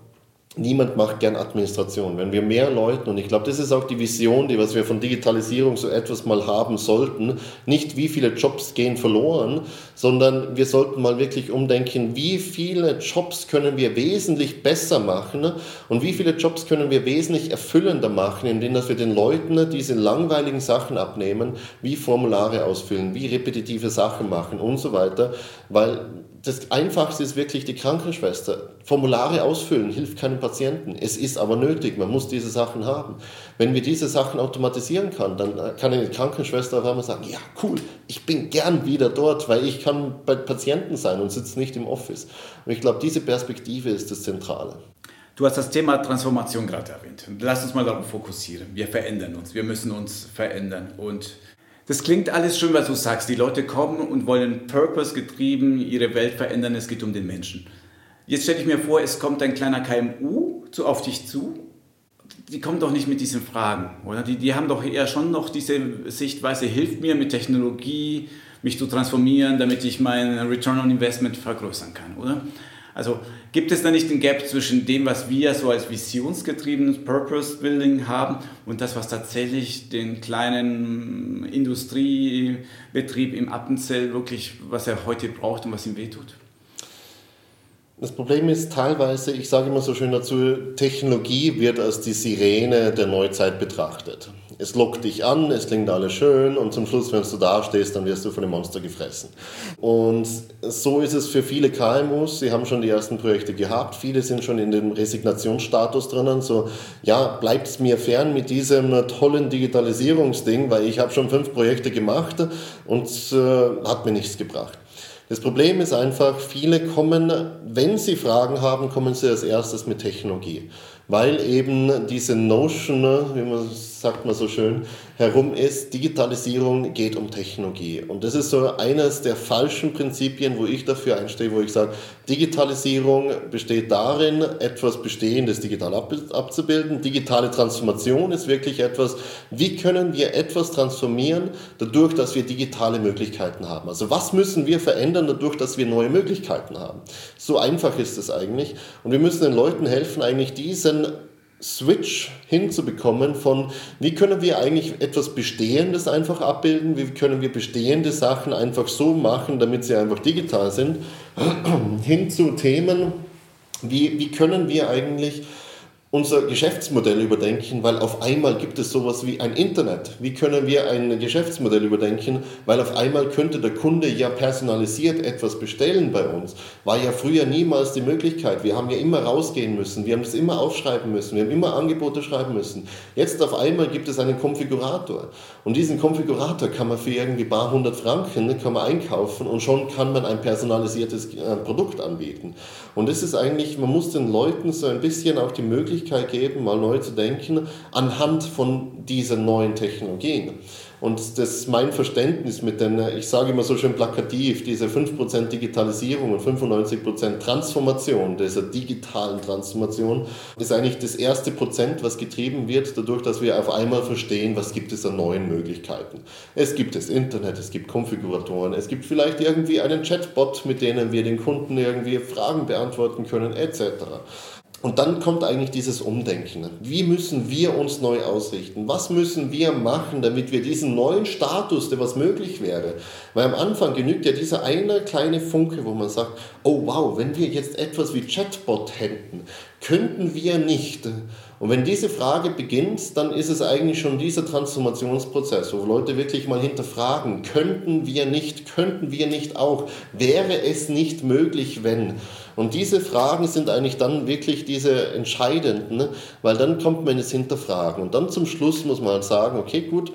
Niemand macht gern Administration. Wenn wir mehr Leuten, und ich glaube, das ist auch die Vision, die was wir von Digitalisierung so etwas mal haben sollten, nicht wie viele Jobs gehen verloren, sondern wir sollten mal wirklich umdenken, wie viele Jobs können wir wesentlich besser machen und wie viele Jobs können wir wesentlich erfüllender machen, indem wir den Leuten diese langweiligen Sachen abnehmen, wie Formulare ausfüllen, wie repetitive Sachen machen und so weiter, weil das Einfachste ist wirklich die Krankenschwester. Formulare ausfüllen hilft keinem Patienten. Es ist aber nötig, man muss diese Sachen haben. Wenn wir diese Sachen automatisieren kann, dann kann eine Krankenschwester auf einmal sagen, ja cool, ich bin gern wieder dort, weil ich kann bei Patienten sein und sitze nicht im Office. Und ich glaube, diese Perspektive ist das Zentrale. Du hast das Thema Transformation gerade erwähnt. Lass uns mal darauf fokussieren. Wir verändern uns, wir müssen uns verändern und das klingt alles schön, was du sagst. Die Leute kommen und wollen Purpose getrieben ihre Welt verändern. Es geht um den Menschen. Jetzt stelle ich mir vor, es kommt ein kleiner KMU zu, auf dich zu. Die kommen doch nicht mit diesen Fragen, oder? Die, die haben doch eher schon noch diese Sichtweise, hilft mir mit Technologie, mich zu transformieren, damit ich mein Return on Investment vergrößern kann, oder? Also gibt es da nicht den Gap zwischen dem, was wir so als visionsgetriebenes Purpose Building haben und das, was tatsächlich den kleinen Industriebetrieb im Appenzell wirklich, was er heute braucht und was ihm wehtut? Das Problem ist teilweise, ich sage immer so schön dazu, Technologie wird als die Sirene der Neuzeit betrachtet. Es lockt dich an, es klingt alles schön und zum Schluss, wenn du da stehst, dann wirst du von dem Monster gefressen. Und so ist es für viele KMUs. Sie haben schon die ersten Projekte gehabt. Viele sind schon in dem Resignationsstatus drinnen. So, ja, bleibt es mir fern mit diesem tollen Digitalisierungsding, weil ich habe schon fünf Projekte gemacht und äh, hat mir nichts gebracht. Das Problem ist einfach, viele kommen, wenn sie Fragen haben, kommen sie als erstes mit Technologie. Weil eben diese Notion, wie man sagt man so schön, herum ist, Digitalisierung geht um Technologie. Und das ist so eines der falschen Prinzipien, wo ich dafür einstehe, wo ich sage, Digitalisierung besteht darin, etwas Bestehendes digital abzubilden. Digitale Transformation ist wirklich etwas, wie können wir etwas transformieren, dadurch, dass wir digitale Möglichkeiten haben. Also was müssen wir verändern, dadurch, dass wir neue Möglichkeiten haben. So einfach ist es eigentlich. Und wir müssen den Leuten helfen, eigentlich diesen Switch hinzubekommen von, wie können wir eigentlich etwas Bestehendes einfach abbilden, wie können wir bestehende Sachen einfach so machen, damit sie einfach digital sind, hin zu Themen, wie, wie können wir eigentlich unser Geschäftsmodell überdenken, weil auf einmal gibt es sowas wie ein Internet. Wie können wir ein Geschäftsmodell überdenken, weil auf einmal könnte der Kunde ja personalisiert etwas bestellen bei uns. War ja früher niemals die Möglichkeit. Wir haben ja immer rausgehen müssen, wir haben es immer aufschreiben müssen, wir haben immer Angebote schreiben müssen. Jetzt auf einmal gibt es einen Konfigurator und diesen Konfigurator kann man für irgendwie paar hundert Franken ne, kann man einkaufen und schon kann man ein personalisiertes äh, Produkt anbieten. Und das ist eigentlich, man muss den Leuten so ein bisschen auch die Möglichkeit Möglichkeit geben, mal neu zu denken, anhand von diesen neuen Technologien. Und das mein Verständnis mit den, ich sage immer so schön plakativ, diese 5% Digitalisierung und 95% Transformation, dieser digitalen Transformation, ist eigentlich das erste Prozent, was getrieben wird, dadurch, dass wir auf einmal verstehen, was gibt es an neuen Möglichkeiten. Es gibt das Internet, es gibt Konfiguratoren, es gibt vielleicht irgendwie einen Chatbot, mit denen wir den Kunden irgendwie Fragen beantworten können, etc. Und dann kommt eigentlich dieses Umdenken. Wie müssen wir uns neu ausrichten? Was müssen wir machen, damit wir diesen neuen Status, der was möglich wäre? Weil am Anfang genügt ja dieser eine kleine Funke, wo man sagt, oh wow, wenn wir jetzt etwas wie Chatbot hätten, könnten wir nicht. Und wenn diese Frage beginnt, dann ist es eigentlich schon dieser Transformationsprozess, wo Leute wirklich mal hinterfragen, könnten wir nicht, könnten wir nicht auch, wäre es nicht möglich, wenn. Und diese Fragen sind eigentlich dann wirklich diese entscheidenden, weil dann kommt man ins Hinterfragen. Und dann zum Schluss muss man halt sagen, okay, gut,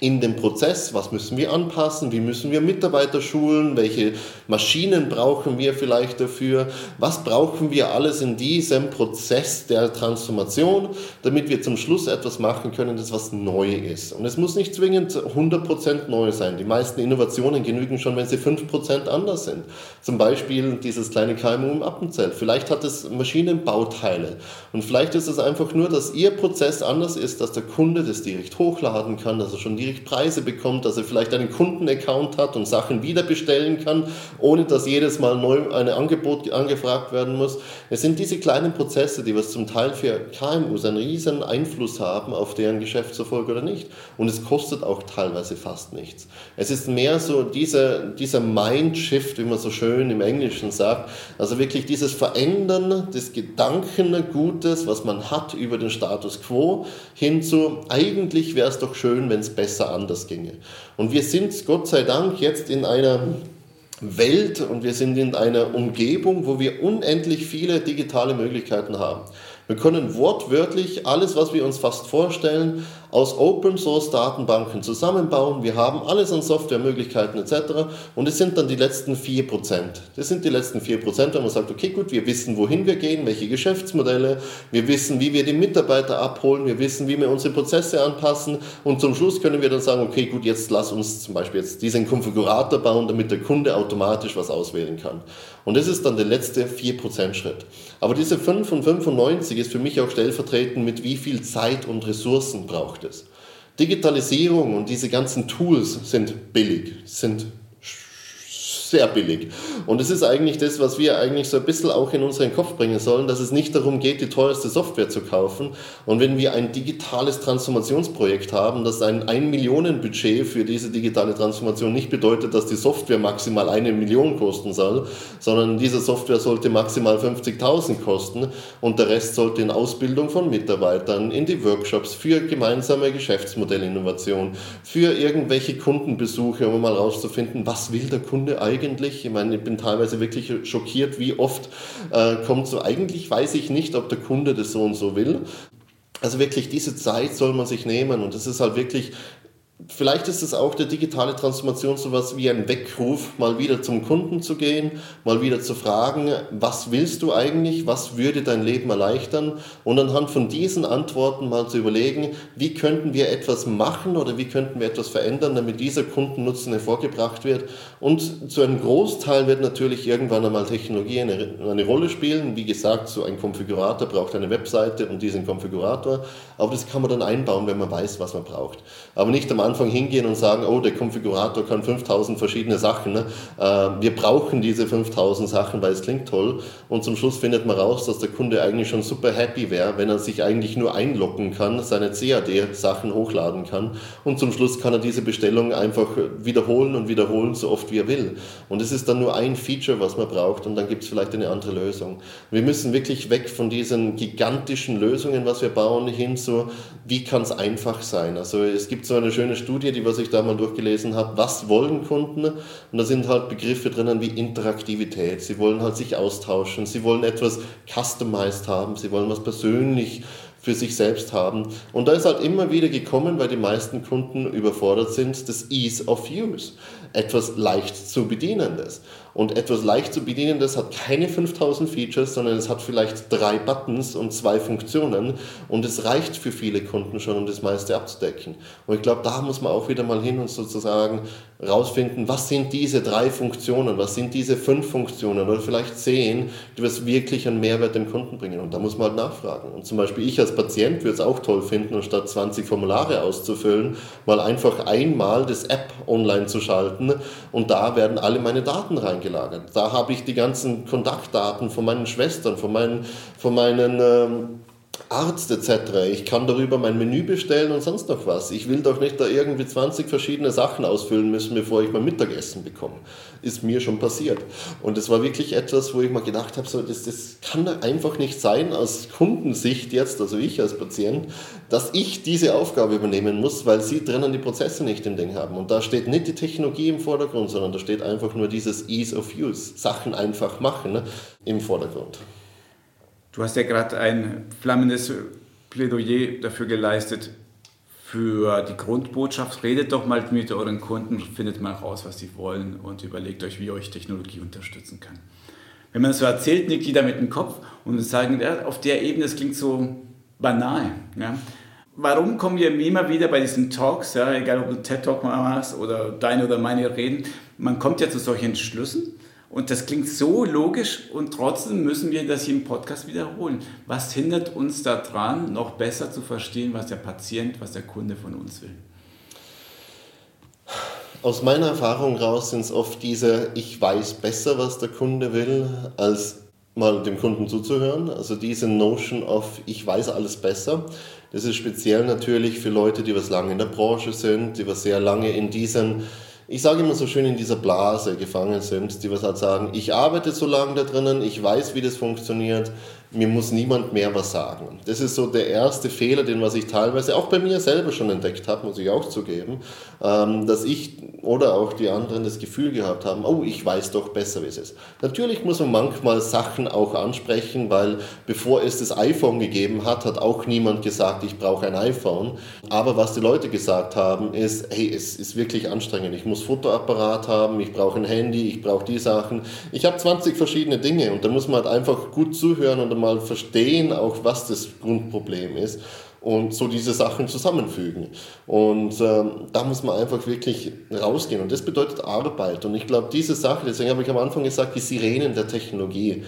in dem Prozess, was müssen wir anpassen, wie müssen wir Mitarbeiter schulen, welche Maschinen brauchen wir vielleicht dafür, was brauchen wir alles in diesem Prozess der Transformation, damit wir zum Schluss etwas machen können, das was neu ist. Und es muss nicht zwingend 100% neu sein. Die meisten Innovationen genügen schon, wenn sie 5% anders sind. Zum Beispiel dieses kleine KMU im Appenzell. Vielleicht hat es Maschinenbauteile und vielleicht ist es einfach nur, dass ihr Prozess anders ist, dass der Kunde das direkt hochladen kann, dass er schon direkt Preise bekommt, dass er vielleicht einen Kundenaccount hat und Sachen wieder bestellen kann, ohne dass jedes Mal neu ein Angebot angefragt werden muss. Es sind diese kleinen Prozesse, die was zum Teil für KMUs einen riesen Einfluss haben auf deren Geschäftserfolg oder nicht. Und es kostet auch teilweise fast nichts. Es ist mehr so dieser, dieser Mindshift, wie man so schön im Englischen sagt, also wirklich dieses Verändern des Gedankengutes, was man hat über den Status quo, hin zu, eigentlich wäre es doch schön, wenn es besser besser anders ginge. Und wir sind Gott sei Dank jetzt in einer Welt und wir sind in einer Umgebung, wo wir unendlich viele digitale Möglichkeiten haben. Wir können wortwörtlich alles, was wir uns fast vorstellen, aus Open Source Datenbanken zusammenbauen. Wir haben alles an Softwaremöglichkeiten etc. Und es sind dann die letzten 4%. Das sind die letzten 4%, wenn man sagt, okay, gut, wir wissen, wohin wir gehen, welche Geschäftsmodelle, wir wissen, wie wir die Mitarbeiter abholen, wir wissen, wie wir unsere Prozesse anpassen und zum Schluss können wir dann sagen, okay, gut, jetzt lass uns zum Beispiel jetzt diesen Konfigurator bauen, damit der Kunde automatisch was auswählen kann. Und das ist dann der letzte 4% Schritt. Aber diese 5 und 95 ist für mich auch stellvertretend mit wie viel Zeit und Ressourcen braucht braucht es. Digitalisierung und diese ganzen Tools sind billig, sind sehr billig. Und es ist eigentlich das, was wir eigentlich so ein bisschen auch in unseren Kopf bringen sollen, dass es nicht darum geht, die teuerste Software zu kaufen. Und wenn wir ein digitales Transformationsprojekt haben, das ein 1 Millionen Budget für diese digitale Transformation nicht bedeutet, dass die Software maximal eine Million kosten soll, sondern diese Software sollte maximal 50.000 kosten und der Rest sollte in Ausbildung von Mitarbeitern, in die Workshops für gemeinsame Geschäftsmodellinnovation, für irgendwelche Kundenbesuche, um mal rauszufinden, was will der Kunde eigentlich? Ich meine, ich bin teilweise wirklich schockiert, wie oft äh, kommt so, eigentlich weiß ich nicht, ob der Kunde das so und so will. Also wirklich diese Zeit soll man sich nehmen und es ist halt wirklich Vielleicht ist es auch der digitale Transformation so was wie ein Weckruf, mal wieder zum Kunden zu gehen, mal wieder zu fragen, was willst du eigentlich, was würde dein Leben erleichtern und anhand von diesen Antworten mal zu überlegen, wie könnten wir etwas machen oder wie könnten wir etwas verändern, damit dieser Kundennutzen hervorgebracht wird. Und zu einem Großteil wird natürlich irgendwann einmal Technologie eine, eine Rolle spielen. Wie gesagt, so ein Konfigurator braucht eine Webseite und diesen Konfigurator, aber das kann man dann einbauen, wenn man weiß, was man braucht. Aber nicht am Anfang hingehen und sagen, oh, der Konfigurator kann 5000 verschiedene Sachen. Ne? Äh, wir brauchen diese 5000 Sachen, weil es klingt toll. Und zum Schluss findet man raus, dass der Kunde eigentlich schon super happy wäre, wenn er sich eigentlich nur einloggen kann, seine CAD-Sachen hochladen kann. Und zum Schluss kann er diese Bestellung einfach wiederholen und wiederholen, so oft wie er will. Und es ist dann nur ein Feature, was man braucht. Und dann gibt es vielleicht eine andere Lösung. Wir müssen wirklich weg von diesen gigantischen Lösungen, was wir bauen, hin zu, wie kann es einfach sein. Also es gibt so eine schöne Studie, die was ich da mal durchgelesen habe, was wollen Kunden? Und da sind halt Begriffe drinnen wie Interaktivität. Sie wollen halt sich austauschen, sie wollen etwas customized haben, sie wollen was persönlich für sich selbst haben. Und da ist halt immer wieder gekommen, weil die meisten Kunden überfordert sind, das Ease of Use. Etwas leicht zu bedienendes. Und etwas leicht zu bedienendes hat keine 5000 Features, sondern es hat vielleicht drei Buttons und zwei Funktionen. Und es reicht für viele Kunden schon, um das meiste abzudecken. Und ich glaube, da muss man auch wieder mal hin und sozusagen rausfinden, was sind diese drei Funktionen, was sind diese fünf Funktionen oder vielleicht zehn, die was wirklich einen Mehrwert dem Kunden bringen. Und da muss man halt nachfragen. Und zum Beispiel ich als Patient würde es auch toll finden, anstatt 20 Formulare auszufüllen, mal einfach einmal das App online zu schalten und da werden alle meine Daten reingelagert. Da habe ich die ganzen Kontaktdaten von meinen Schwestern, von meinen, von meinen ähm, Arzt etc. Ich kann darüber mein Menü bestellen und sonst noch was. Ich will doch nicht da irgendwie 20 verschiedene Sachen ausfüllen müssen, bevor ich mein Mittagessen bekomme. Ist mir schon passiert. Und es war wirklich etwas, wo ich mal gedacht habe, so, das, das kann einfach nicht sein aus Kundensicht jetzt, also ich als Patient, dass ich diese Aufgabe übernehmen muss, weil sie drinnen die Prozesse nicht im Ding haben. Und da steht nicht die Technologie im Vordergrund, sondern da steht einfach nur dieses Ease of Use, Sachen einfach machen ne, im Vordergrund. Du hast ja gerade ein flammendes Plädoyer dafür geleistet, für die Grundbotschaft. Redet doch mal mit euren Kunden, findet mal raus, was sie wollen und überlegt euch, wie euch Technologie unterstützen kann. Wenn man das so erzählt, nickt jeder mit dem Kopf und sagen, ja, auf der Ebene, das klingt so banal. Ja. Warum kommen wir immer wieder bei diesen Talks, ja, egal ob du TED-Talk machst oder deine oder meine Reden, man kommt ja zu solchen Schlüssen und das klingt so logisch und trotzdem müssen wir das hier im Podcast wiederholen. Was hindert uns daran, noch besser zu verstehen, was der Patient, was der Kunde von uns will? Aus meiner Erfahrung raus sind es oft diese, ich weiß besser, was der Kunde will, als mal dem Kunden zuzuhören. Also diese Notion of, ich weiß alles besser. Das ist speziell natürlich für Leute, die was lange in der Branche sind, die was sehr lange in diesen ich sage immer so schön, in dieser Blase gefangen sind, die was halt sagen, ich arbeite so lange da drinnen, ich weiß, wie das funktioniert, mir muss niemand mehr was sagen. Das ist so der erste Fehler, den was ich teilweise auch bei mir selber schon entdeckt habe, muss ich auch zugeben, dass ich oder auch die anderen das Gefühl gehabt haben, oh, ich weiß doch besser, wie es ist. Natürlich muss man manchmal Sachen auch ansprechen, weil bevor es das iPhone gegeben hat, hat auch niemand gesagt, ich brauche ein iPhone. Aber was die Leute gesagt haben, ist, hey, es ist wirklich anstrengend. Ich muss Fotoapparat haben, ich brauche ein Handy, ich brauche die Sachen. Ich habe 20 verschiedene Dinge und da muss man halt einfach gut zuhören und mal verstehen, auch was das Grundproblem ist und so diese Sachen zusammenfügen. Und ähm, da muss man einfach wirklich rausgehen. Und das bedeutet Arbeit. Und ich glaube, diese Sache, deswegen habe ich am Anfang gesagt, die Sirenen der Technologie.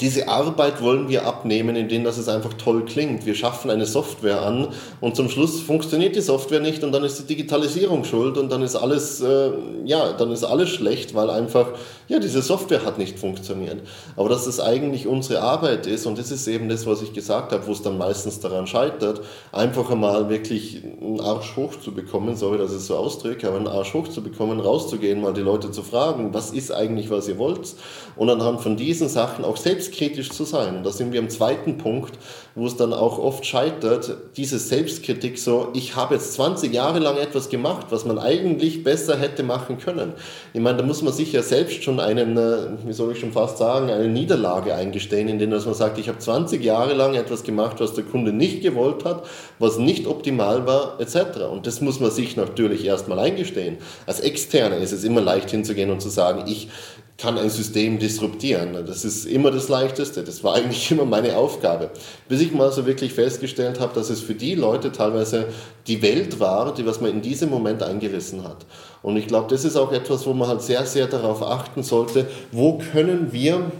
diese Arbeit wollen wir abnehmen, indem dass es einfach toll klingt. Wir schaffen eine Software an und zum Schluss funktioniert die Software nicht und dann ist die Digitalisierung schuld und dann ist alles, äh, ja, dann ist alles schlecht, weil einfach, ja, diese Software hat nicht funktioniert. Aber dass es eigentlich unsere Arbeit ist und das ist eben das, was ich gesagt habe, wo es dann meistens daran scheitert, einfach einmal wirklich einen Arsch hoch zu bekommen, sorry, dass ich es so ausdrücke, aber einen Arsch hoch zu bekommen, rauszugehen, mal die Leute zu fragen, was ist eigentlich, was ihr wollt und anhand von diesen Sachen auch selbst selbstkritisch zu sein. Und da sind wir am zweiten Punkt, wo es dann auch oft scheitert, diese Selbstkritik so, ich habe jetzt 20 Jahre lang etwas gemacht, was man eigentlich besser hätte machen können. Ich meine, da muss man sich ja selbst schon einen, äh, wie soll ich schon fast sagen, eine Niederlage eingestehen, indem man sagt, ich habe 20 Jahre lang etwas gemacht, was der Kunde nicht gewollt hat, was nicht optimal war, etc. Und das muss man sich natürlich erstmal eingestehen. Als Externer ist es immer leicht hinzugehen und zu sagen, ich kann ein System disruptieren. Das ist immer das Leichteste. Das war eigentlich immer meine Aufgabe. Bis ich mal so wirklich festgestellt habe, dass es für die Leute teilweise die Welt war, die was man in diesem Moment eingerissen hat. Und ich glaube, das ist auch etwas, wo man halt sehr, sehr darauf achten sollte, wo können wir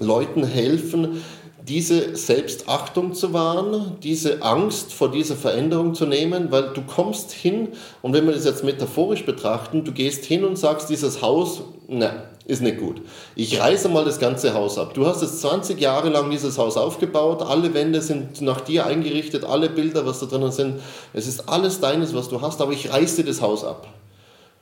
Leuten helfen, diese Selbstachtung zu wahren, diese Angst vor dieser Veränderung zu nehmen, weil du kommst hin und wenn wir das jetzt metaphorisch betrachten, du gehst hin und sagst, dieses Haus, ne, ist nicht gut. Ich reiße mal das ganze Haus ab. Du hast jetzt 20 Jahre lang dieses Haus aufgebaut, alle Wände sind nach dir eingerichtet, alle Bilder, was da drinnen sind, es ist alles deines, was du hast, aber ich reiße dir das Haus ab.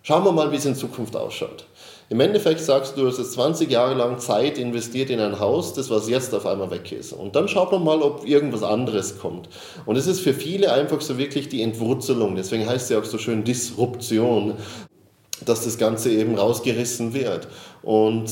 Schauen wir mal, wie es in Zukunft ausschaut. Im Endeffekt sagst du, du hast jetzt 20 Jahre lang Zeit investiert in ein Haus, das was jetzt auf einmal weg ist. Und dann schaut man mal, ob irgendwas anderes kommt. Und es ist für viele einfach so wirklich die Entwurzelung. Deswegen heißt es ja auch so schön Disruption dass das Ganze eben rausgerissen wird. Und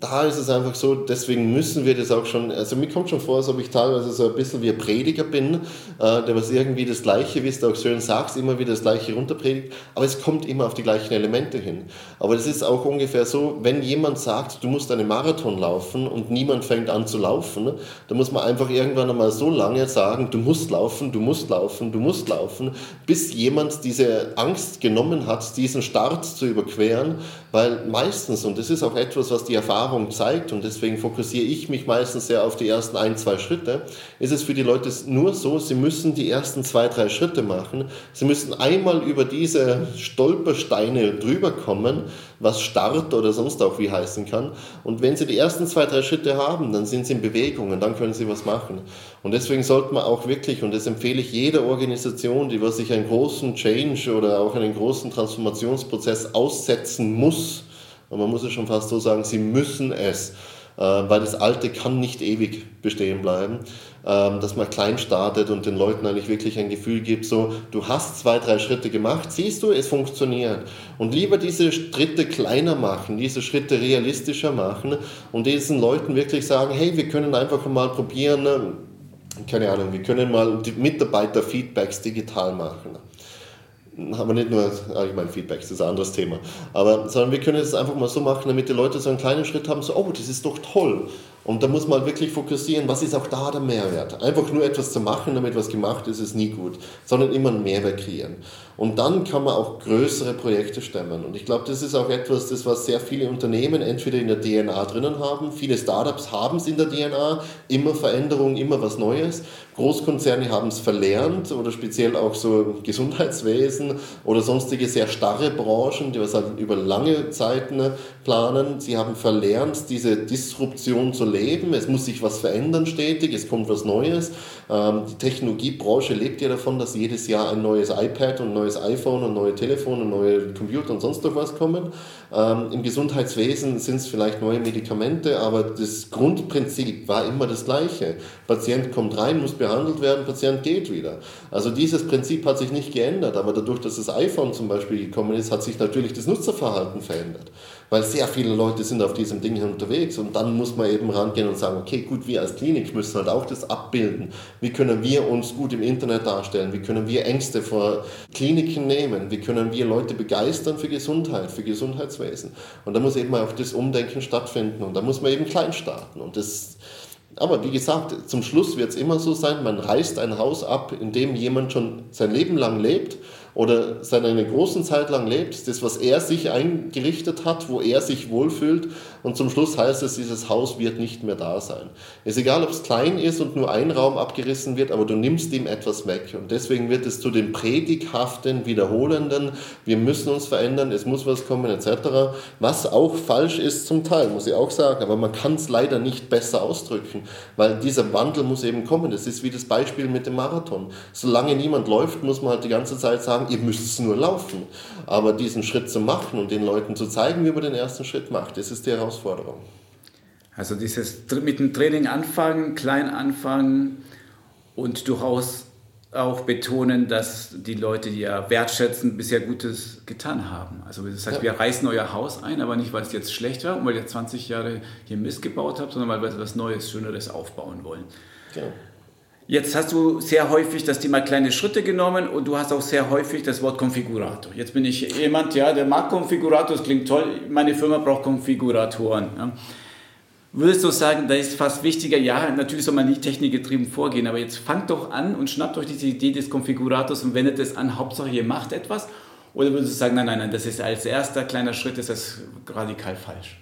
da ist es einfach so, deswegen müssen wir das auch schon, also mir kommt schon vor, als ob ich teilweise so ein bisschen wie ein Prediger bin, äh, der was irgendwie das Gleiche, wie du auch schön sagst, immer wieder das Gleiche runterpredigt, aber es kommt immer auf die gleichen Elemente hin. Aber das ist auch ungefähr so, wenn jemand sagt, du musst einen Marathon laufen und niemand fängt an zu laufen, dann muss man einfach irgendwann einmal so lange sagen, du musst laufen, du musst laufen, du musst laufen, bis jemand diese Angst genommen hat, diesen Start zu überqueren, weil meistens, und das ist auch etwas, was die Erfahrung zeigt, und deswegen fokussiere ich mich meistens sehr auf die ersten ein, zwei Schritte, ist es für die Leute nur so, sie müssen die ersten zwei, drei Schritte machen. Sie müssen einmal über diese Stolpersteine drüber kommen, was Start oder sonst auch wie heißen kann. Und wenn sie die ersten zwei, drei Schritte haben, dann sind sie in Bewegung und dann können sie was machen. Und deswegen sollte man auch wirklich, und das empfehle ich jeder Organisation, die was sich einen großen Change oder auch einen großen Transformationsprozess aussetzen muss, und man muss es schon fast so sagen, sie müssen es, äh, weil das Alte kann nicht ewig bestehen bleiben, ähm, dass man klein startet und den Leuten eigentlich wirklich ein Gefühl gibt, so, du hast zwei, drei Schritte gemacht, siehst du, es funktioniert. Und lieber diese Schritte kleiner machen, diese Schritte realistischer machen und diesen Leuten wirklich sagen, hey, wir können einfach mal probieren, ne, keine Ahnung, wir können mal Mitarbeiter-Feedbacks digital machen haben wir nicht nur allgemein Feedback, das ist ein anderes Thema. Aber sondern wir können es einfach mal so machen, damit die Leute so einen kleinen Schritt haben, so, oh, das ist doch toll. Und da muss man wirklich fokussieren, was ist auch da der Mehrwert. Einfach nur etwas zu machen, damit was gemacht ist, ist nie gut, sondern immer einen Mehrwert kreieren. Und dann kann man auch größere Projekte stemmen. Und ich glaube, das ist auch etwas, das was sehr viele Unternehmen entweder in der DNA drinnen haben. Viele Startups haben es in der DNA, immer Veränderung, immer was Neues. Großkonzerne haben es verlernt oder speziell auch so Gesundheitswesen oder sonstige sehr starre Branchen, die was halt über lange Zeiten planen. Sie haben verlernt, diese Disruption zu leben. Es muss sich was verändern stetig, es kommt was Neues. Ähm, die Technologiebranche lebt ja davon, dass jedes Jahr ein neues iPad und ein neues iPhone und neue Telefone und neue Computer und sonst noch was kommen. Ähm, Im Gesundheitswesen sind es vielleicht neue Medikamente, aber das Grundprinzip war immer das gleiche. Patient kommt rein, muss behandelt werden, Patient geht wieder. Also dieses Prinzip hat sich nicht geändert, aber dadurch, dass das iPhone zum Beispiel gekommen ist, hat sich natürlich das Nutzerverhalten verändert weil sehr viele Leute sind auf diesem Ding unterwegs und dann muss man eben rangehen und sagen, okay, gut, wir als Klinik müssen halt auch das abbilden. Wie können wir uns gut im Internet darstellen? Wie können wir Ängste vor Kliniken nehmen? Wie können wir Leute begeistern für Gesundheit, für Gesundheitswesen? Und da muss eben auch das Umdenken stattfinden und da muss man eben klein starten und das aber wie gesagt, zum Schluss wird es immer so sein, man reißt ein Haus ab, in dem jemand schon sein Leben lang lebt oder seit einer großen Zeit lang lebt, das, was er sich eingerichtet hat, wo er sich wohlfühlt und zum Schluss heißt es, dieses Haus wird nicht mehr da sein. Es ist egal, ob es klein ist und nur ein Raum abgerissen wird, aber du nimmst ihm etwas weg und deswegen wird es zu dem predighaften, wiederholenden, wir müssen uns verändern, es muss was kommen etc., was auch falsch ist zum Teil, muss ich auch sagen, aber man kann es leider nicht besser ausdrücken, weil dieser Wandel muss eben kommen. Das ist wie das Beispiel mit dem Marathon. Solange niemand läuft, muss man halt die ganze Zeit sagen, ihr müsst es nur laufen. Aber diesen Schritt zu machen und den Leuten zu zeigen, wie man den ersten Schritt macht, das ist die Herausforderung. Also dieses mit dem Training anfangen, klein anfangen und durchaus auch betonen, dass die Leute, die ja wertschätzen, bisher Gutes getan haben. Also wie gesagt, ja. wir reißen euer Haus ein, aber nicht, weil es jetzt schlecht war und weil ihr 20 Jahre hier Mist gebaut habt, sondern weil wir etwas Neues, Schöneres aufbauen wollen. Ja. Jetzt hast du sehr häufig das Thema kleine Schritte genommen und du hast auch sehr häufig das Wort Konfigurator. Jetzt bin ich jemand, ja, der mag Konfigurator, das klingt toll, meine Firma braucht Konfiguratoren. Ja. Würdest du sagen, da ist fast wichtiger, ja, natürlich soll man nicht technikgetrieben vorgehen, aber jetzt fangt doch an und schnappt euch diese Idee des Konfigurators und wendet es an, Hauptsache ihr macht etwas? Oder würdest du sagen, nein, nein, nein, das ist als erster kleiner Schritt, ist das radikal falsch?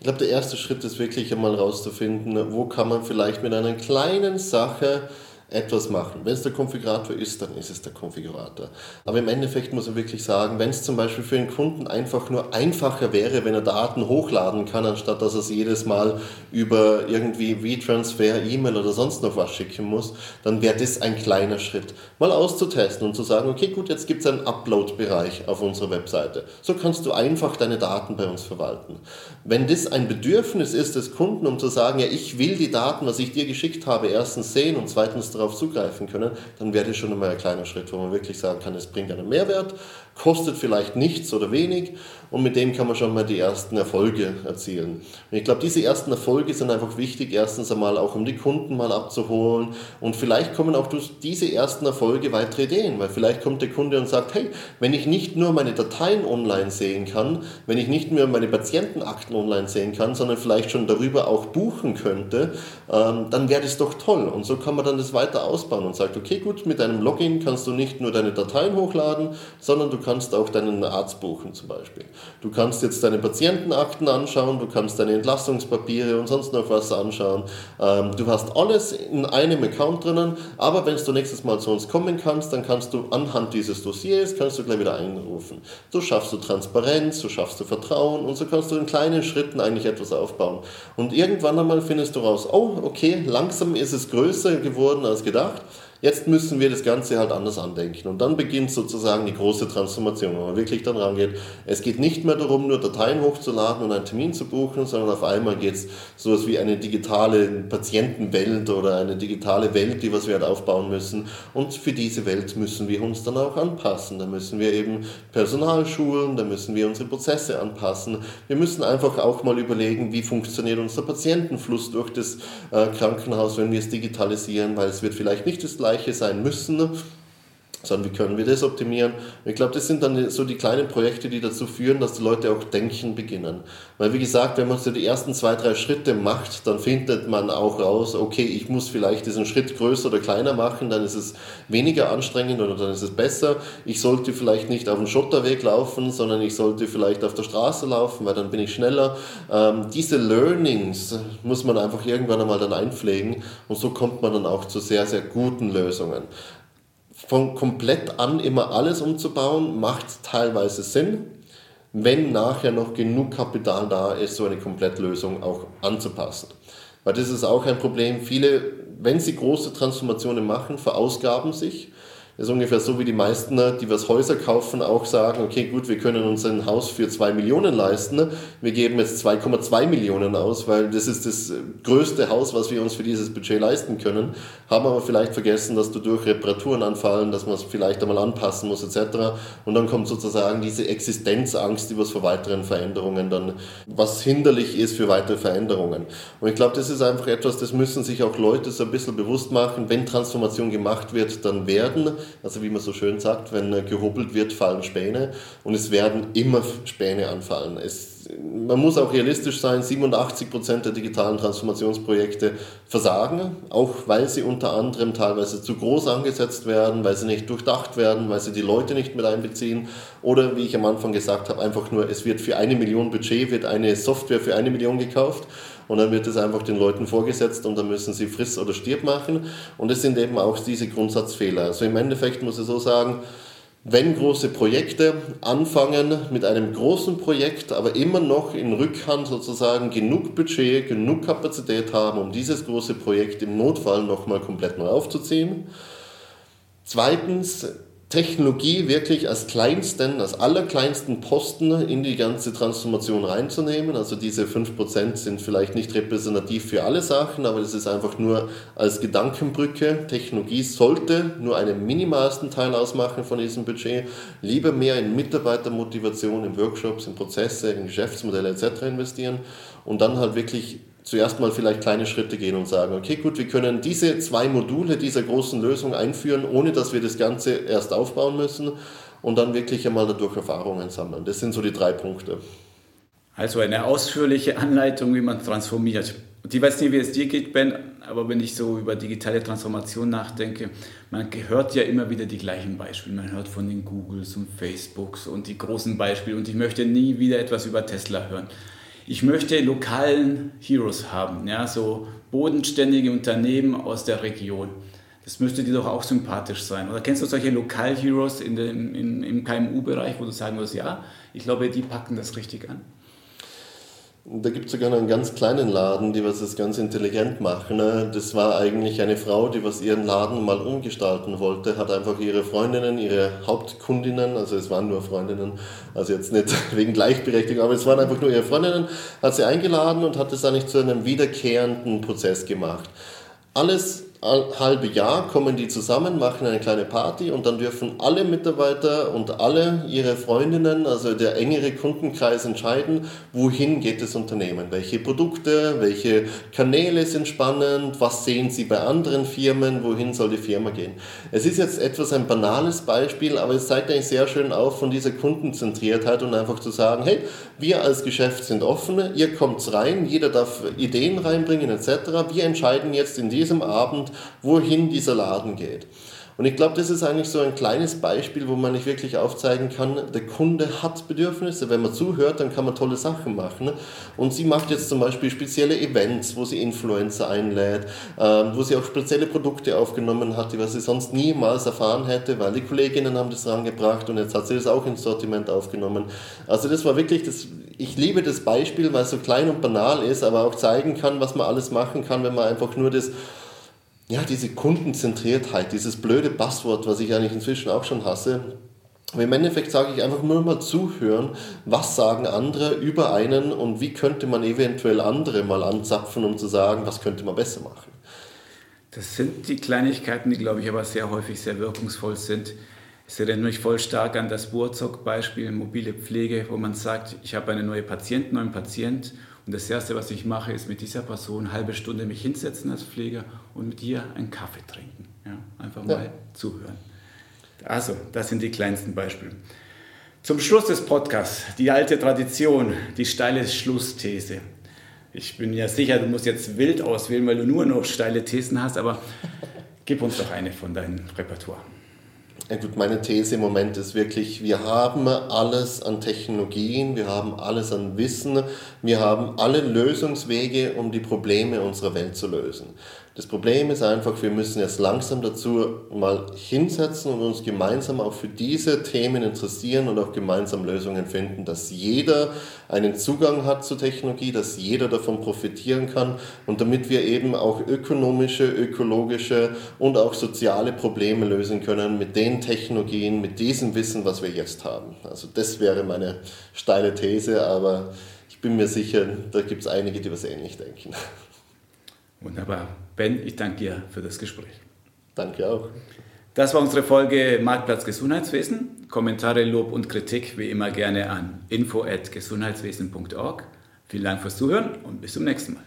Ich glaube, der erste Schritt ist wirklich einmal rauszufinden, wo kann man vielleicht mit einer kleinen Sache etwas machen. Wenn es der Konfigurator ist, dann ist es der Konfigurator. Aber im Endeffekt muss man wirklich sagen, wenn es zum Beispiel für den Kunden einfach nur einfacher wäre, wenn er Daten hochladen kann, anstatt dass er es jedes Mal über irgendwie WeTransfer, E-Mail oder sonst noch was schicken muss, dann wäre das ein kleiner Schritt. Mal auszutesten und zu sagen, okay, gut, jetzt gibt es einen Upload-Bereich auf unserer Webseite. So kannst du einfach deine Daten bei uns verwalten. Wenn das ein Bedürfnis ist des Kunden, um zu sagen, ja, ich will die Daten, was ich dir geschickt habe, erstens sehen und zweitens darauf zugreifen können, dann wäre das schon einmal ein kleiner Schritt, wo man wirklich sagen kann, es bringt einen Mehrwert, kostet vielleicht nichts oder wenig und mit dem kann man schon mal die ersten Erfolge erzielen. Und ich glaube, diese ersten Erfolge sind einfach wichtig, erstens einmal auch um die Kunden mal abzuholen und vielleicht kommen auch durch diese ersten Erfolge weitere Ideen, weil vielleicht kommt der Kunde und sagt, hey, wenn ich nicht nur meine Dateien online sehen kann, wenn ich nicht nur meine Patientenakten online sehen kann, sondern vielleicht schon darüber auch buchen könnte, ähm, dann wäre das doch toll. Und so kann man dann das weiter ausbauen und sagt, okay, gut, mit deinem Login kannst du nicht nur deine Dateien hochladen, sondern du kannst auch deinen Arzt buchen zum Beispiel. Du kannst jetzt deine Patientenakten anschauen, du kannst deine Entlastungspapiere und sonst noch was anschauen. Ähm, du hast alles in einem Account drinnen, aber wenn du nächstes Mal zu uns kommen kannst, dann kannst du anhand dieses Dossiers, kannst du gleich wieder einrufen. So schaffst du Transparenz, so schaffst du Vertrauen und so kannst du in kleinen Schritten eigentlich etwas aufbauen. Und irgendwann einmal findest du raus, oh, okay, langsam ist es größer geworden als gedacht. Jetzt müssen wir das Ganze halt anders andenken. Und dann beginnt sozusagen die große Transformation, wo man wirklich dann rangeht. Es geht nicht mehr darum, nur Dateien hochzuladen und einen Termin zu buchen, sondern auf einmal geht es so etwas wie eine digitale Patientenwelt oder eine digitale Welt, die was wir halt aufbauen müssen. Und für diese Welt müssen wir uns dann auch anpassen. Da müssen wir eben Personal schulen, da müssen wir unsere Prozesse anpassen. Wir müssen einfach auch mal überlegen, wie funktioniert unser Patientenfluss durch das äh, Krankenhaus, wenn wir es digitalisieren, weil es wird vielleicht nicht das gleiche gleiche sein müssen, sondern wie können wir das optimieren? ich glaube, das sind dann so die kleinen Projekte, die dazu führen, dass die Leute auch denken beginnen. Weil wie gesagt, wenn man so die ersten zwei, drei Schritte macht, dann findet man auch raus, okay, ich muss vielleicht diesen Schritt größer oder kleiner machen, dann ist es weniger anstrengend oder dann ist es besser. Ich sollte vielleicht nicht auf dem Schotterweg laufen, sondern ich sollte vielleicht auf der Straße laufen, weil dann bin ich schneller. Ähm, diese Learnings muss man einfach irgendwann einmal dann einpflegen und so kommt man dann auch zu sehr, sehr guten Lösungen von komplett an immer alles umzubauen, macht teilweise Sinn, wenn nachher noch genug Kapital da ist, so eine Komplettlösung auch anzupassen. Weil das ist auch ein Problem. Viele, wenn sie große Transformationen machen, verausgaben sich ist ungefähr so, wie die meisten, die was Häuser kaufen, auch sagen, okay, gut, wir können uns ein Haus für 2 Millionen leisten. Wir geben jetzt 2,2 Millionen aus, weil das ist das größte Haus, was wir uns für dieses Budget leisten können. Haben aber vielleicht vergessen, dass durch Reparaturen anfallen, dass man es vielleicht einmal anpassen muss, etc. Und dann kommt sozusagen diese Existenzangst, was vor weiteren Veränderungen dann, was hinderlich ist für weitere Veränderungen. Und ich glaube, das ist einfach etwas, das müssen sich auch Leute so ein bisschen bewusst machen. Wenn Transformation gemacht wird, dann werden Also wie man so schön sagt, wenn gehobelt wird, fallen Späne und es werden immer Späne anfallen. Es, man muss auch realistisch sein, 87% der digitalen Transformationsprojekte versagen, auch weil sie unter anderem teilweise zu groß angesetzt werden, weil sie nicht durchdacht werden, weil sie die Leute nicht mit einbeziehen oder wie ich am Anfang gesagt habe, einfach nur, es wird für eine Million Budget, wird eine Software für eine Million gekauft und dann wird es einfach den Leuten vorgesetzt und dann müssen sie Friss oder Stirb machen. Und es sind eben auch diese Grundsatzfehler. Also im Endeffekt muss ich so sagen, wenn große Projekte anfangen mit einem großen Projekt, aber immer noch in Rückhand sozusagen genug Budget, genug Kapazität haben, um dieses große Projekt im Notfall nochmal komplett neu aufzuziehen. Zweitens, Technologie wirklich als kleinsten, als allerkleinsten Posten in die ganze Transformation reinzunehmen. Also diese 5% sind vielleicht nicht repräsentativ für alle Sachen, aber das ist einfach nur als Gedankenbrücke. Technologie sollte nur einen minimalsten Teil ausmachen von diesem Budget. Lieber mehr in Mitarbeitermotivation, in Workshops, in Prozesse, in Geschäftsmodelle etc. investieren und dann halt wirklich zuerst mal vielleicht kleine Schritte gehen und sagen, okay, gut, wir können diese zwei Module dieser großen Lösung einführen, ohne dass wir das Ganze erst aufbauen müssen und dann wirklich einmal dadurch Erfahrungen sammeln. Das sind so die drei Punkte. Also eine ausführliche Anleitung, wie man transformiert. Und ich weiß nicht, wie es dir geht, Ben, aber wenn ich so über digitale Transformation nachdenke, man hört ja immer wieder die gleichen Beispiele. Man hört von den Googles und Facebooks und die großen Beispiele und ich möchte nie wieder etwas über Tesla hören ich möchte lokalen Heroes haben, ja, so bodenständige Unternehmen aus der Region. Das müsste dir doch auch sympathisch sein. Oder kennst du solche Lokal-Heroes in im KMU-Bereich, wo du sagen würdest, ja, ich glaube, die packen das richtig an? Da gibt es sogar einen ganz kleinen Laden, die was das ganz intelligent machen. Ne? Das war eigentlich eine Frau, die was ihren Laden mal umgestalten wollte, hat einfach ihre Freundinnen, ihre Hauptkundinnen, also es waren nur Freundinnen, also jetzt nicht wegen Gleichberechtigung, aber es waren einfach nur ihre Freundinnen, hat sie eingeladen und hat es eigentlich zu einem wiederkehrenden Prozess gemacht. Alles halbe Jahr kommen die zusammen, machen eine kleine Party und dann dürfen alle Mitarbeiter und alle ihre Freundinnen, also der engere Kundenkreis entscheiden, wohin geht das Unternehmen, welche Produkte, welche Kanäle sind spannend, was sehen sie bei anderen Firmen, wohin soll die Firma gehen. Es ist jetzt etwas ein banales Beispiel, aber es zeigt eigentlich sehr schön auf von dieser Kundenzentriertheit und einfach zu sagen, hey, wir als Geschäft sind offen, ihr kommt rein, jeder darf Ideen reinbringen etc. Wir entscheiden jetzt in diesem Abend, wohin dieser Laden geht. Und ich glaube, das ist eigentlich so ein kleines Beispiel, wo man nicht wirklich aufzeigen kann, der Kunde hat Bedürfnisse. Wenn man zuhört, dann kann man tolle Sachen machen. Und sie macht jetzt zum Beispiel spezielle Events, wo sie Influencer einlädt, ähm, wo sie auch spezielle Produkte aufgenommen hat, die was sie sonst niemals erfahren hätte, weil die Kolleginnen haben das rangebracht und jetzt hat sie das auch ins Sortiment aufgenommen. Also das war wirklich das, ich liebe das Beispiel, weil es so klein und banal ist, aber auch zeigen kann, was man alles machen kann, wenn man einfach nur das ja, diese Kundenzentriertheit, dieses blöde Passwort, was ich eigentlich inzwischen auch schon hasse. Aber im Endeffekt sage ich einfach nur mal zuhören, was sagen andere über einen und wie könnte man eventuell andere mal anzapfen, um zu sagen, was könnte man besser machen. Das sind die Kleinigkeiten, die, glaube ich, aber sehr häufig sehr wirkungsvoll sind. Es erinnert mich voll stark an das Burzog-Beispiel, mobile Pflege, wo man sagt, ich habe eine neue Patientin, neuen Patient und das Erste, was ich mache, ist mit dieser Person eine halbe Stunde mich hinsetzen als Pfleger und mit ihr einen Kaffee trinken. Ja, einfach mal ja. zuhören. Also, das sind die kleinsten Beispiele. Zum Schluss des Podcasts, die alte Tradition, die steile Schlussthese. Ich bin ja sicher, du musst jetzt wild auswählen, weil du nur noch steile Thesen hast, aber gib uns doch eine von deinem Repertoire. Ja gut, meine These im Moment ist wirklich, wir haben alles an Technologien, wir haben alles an Wissen, wir haben alle Lösungswege, um die Probleme unserer Welt zu lösen. Das Problem ist einfach, wir müssen jetzt langsam dazu mal hinsetzen und uns gemeinsam auch für diese Themen interessieren und auch gemeinsam Lösungen finden, dass jeder einen Zugang hat zur Technologie, dass jeder davon profitieren kann und damit wir eben auch ökonomische, ökologische und auch soziale Probleme lösen können mit den Technologien, mit diesem Wissen, was wir jetzt haben. Also das wäre meine steile These, aber ich bin mir sicher, da gibt es einige, die was ähnlich denken. Wunderbar. Ben, ich danke dir für das Gespräch. Danke auch. Das war unsere Folge Marktplatz Gesundheitswesen. Kommentare, Lob und Kritik wie immer gerne an info@gesundheitswesen.org. Vielen Dank fürs Zuhören und bis zum nächsten Mal.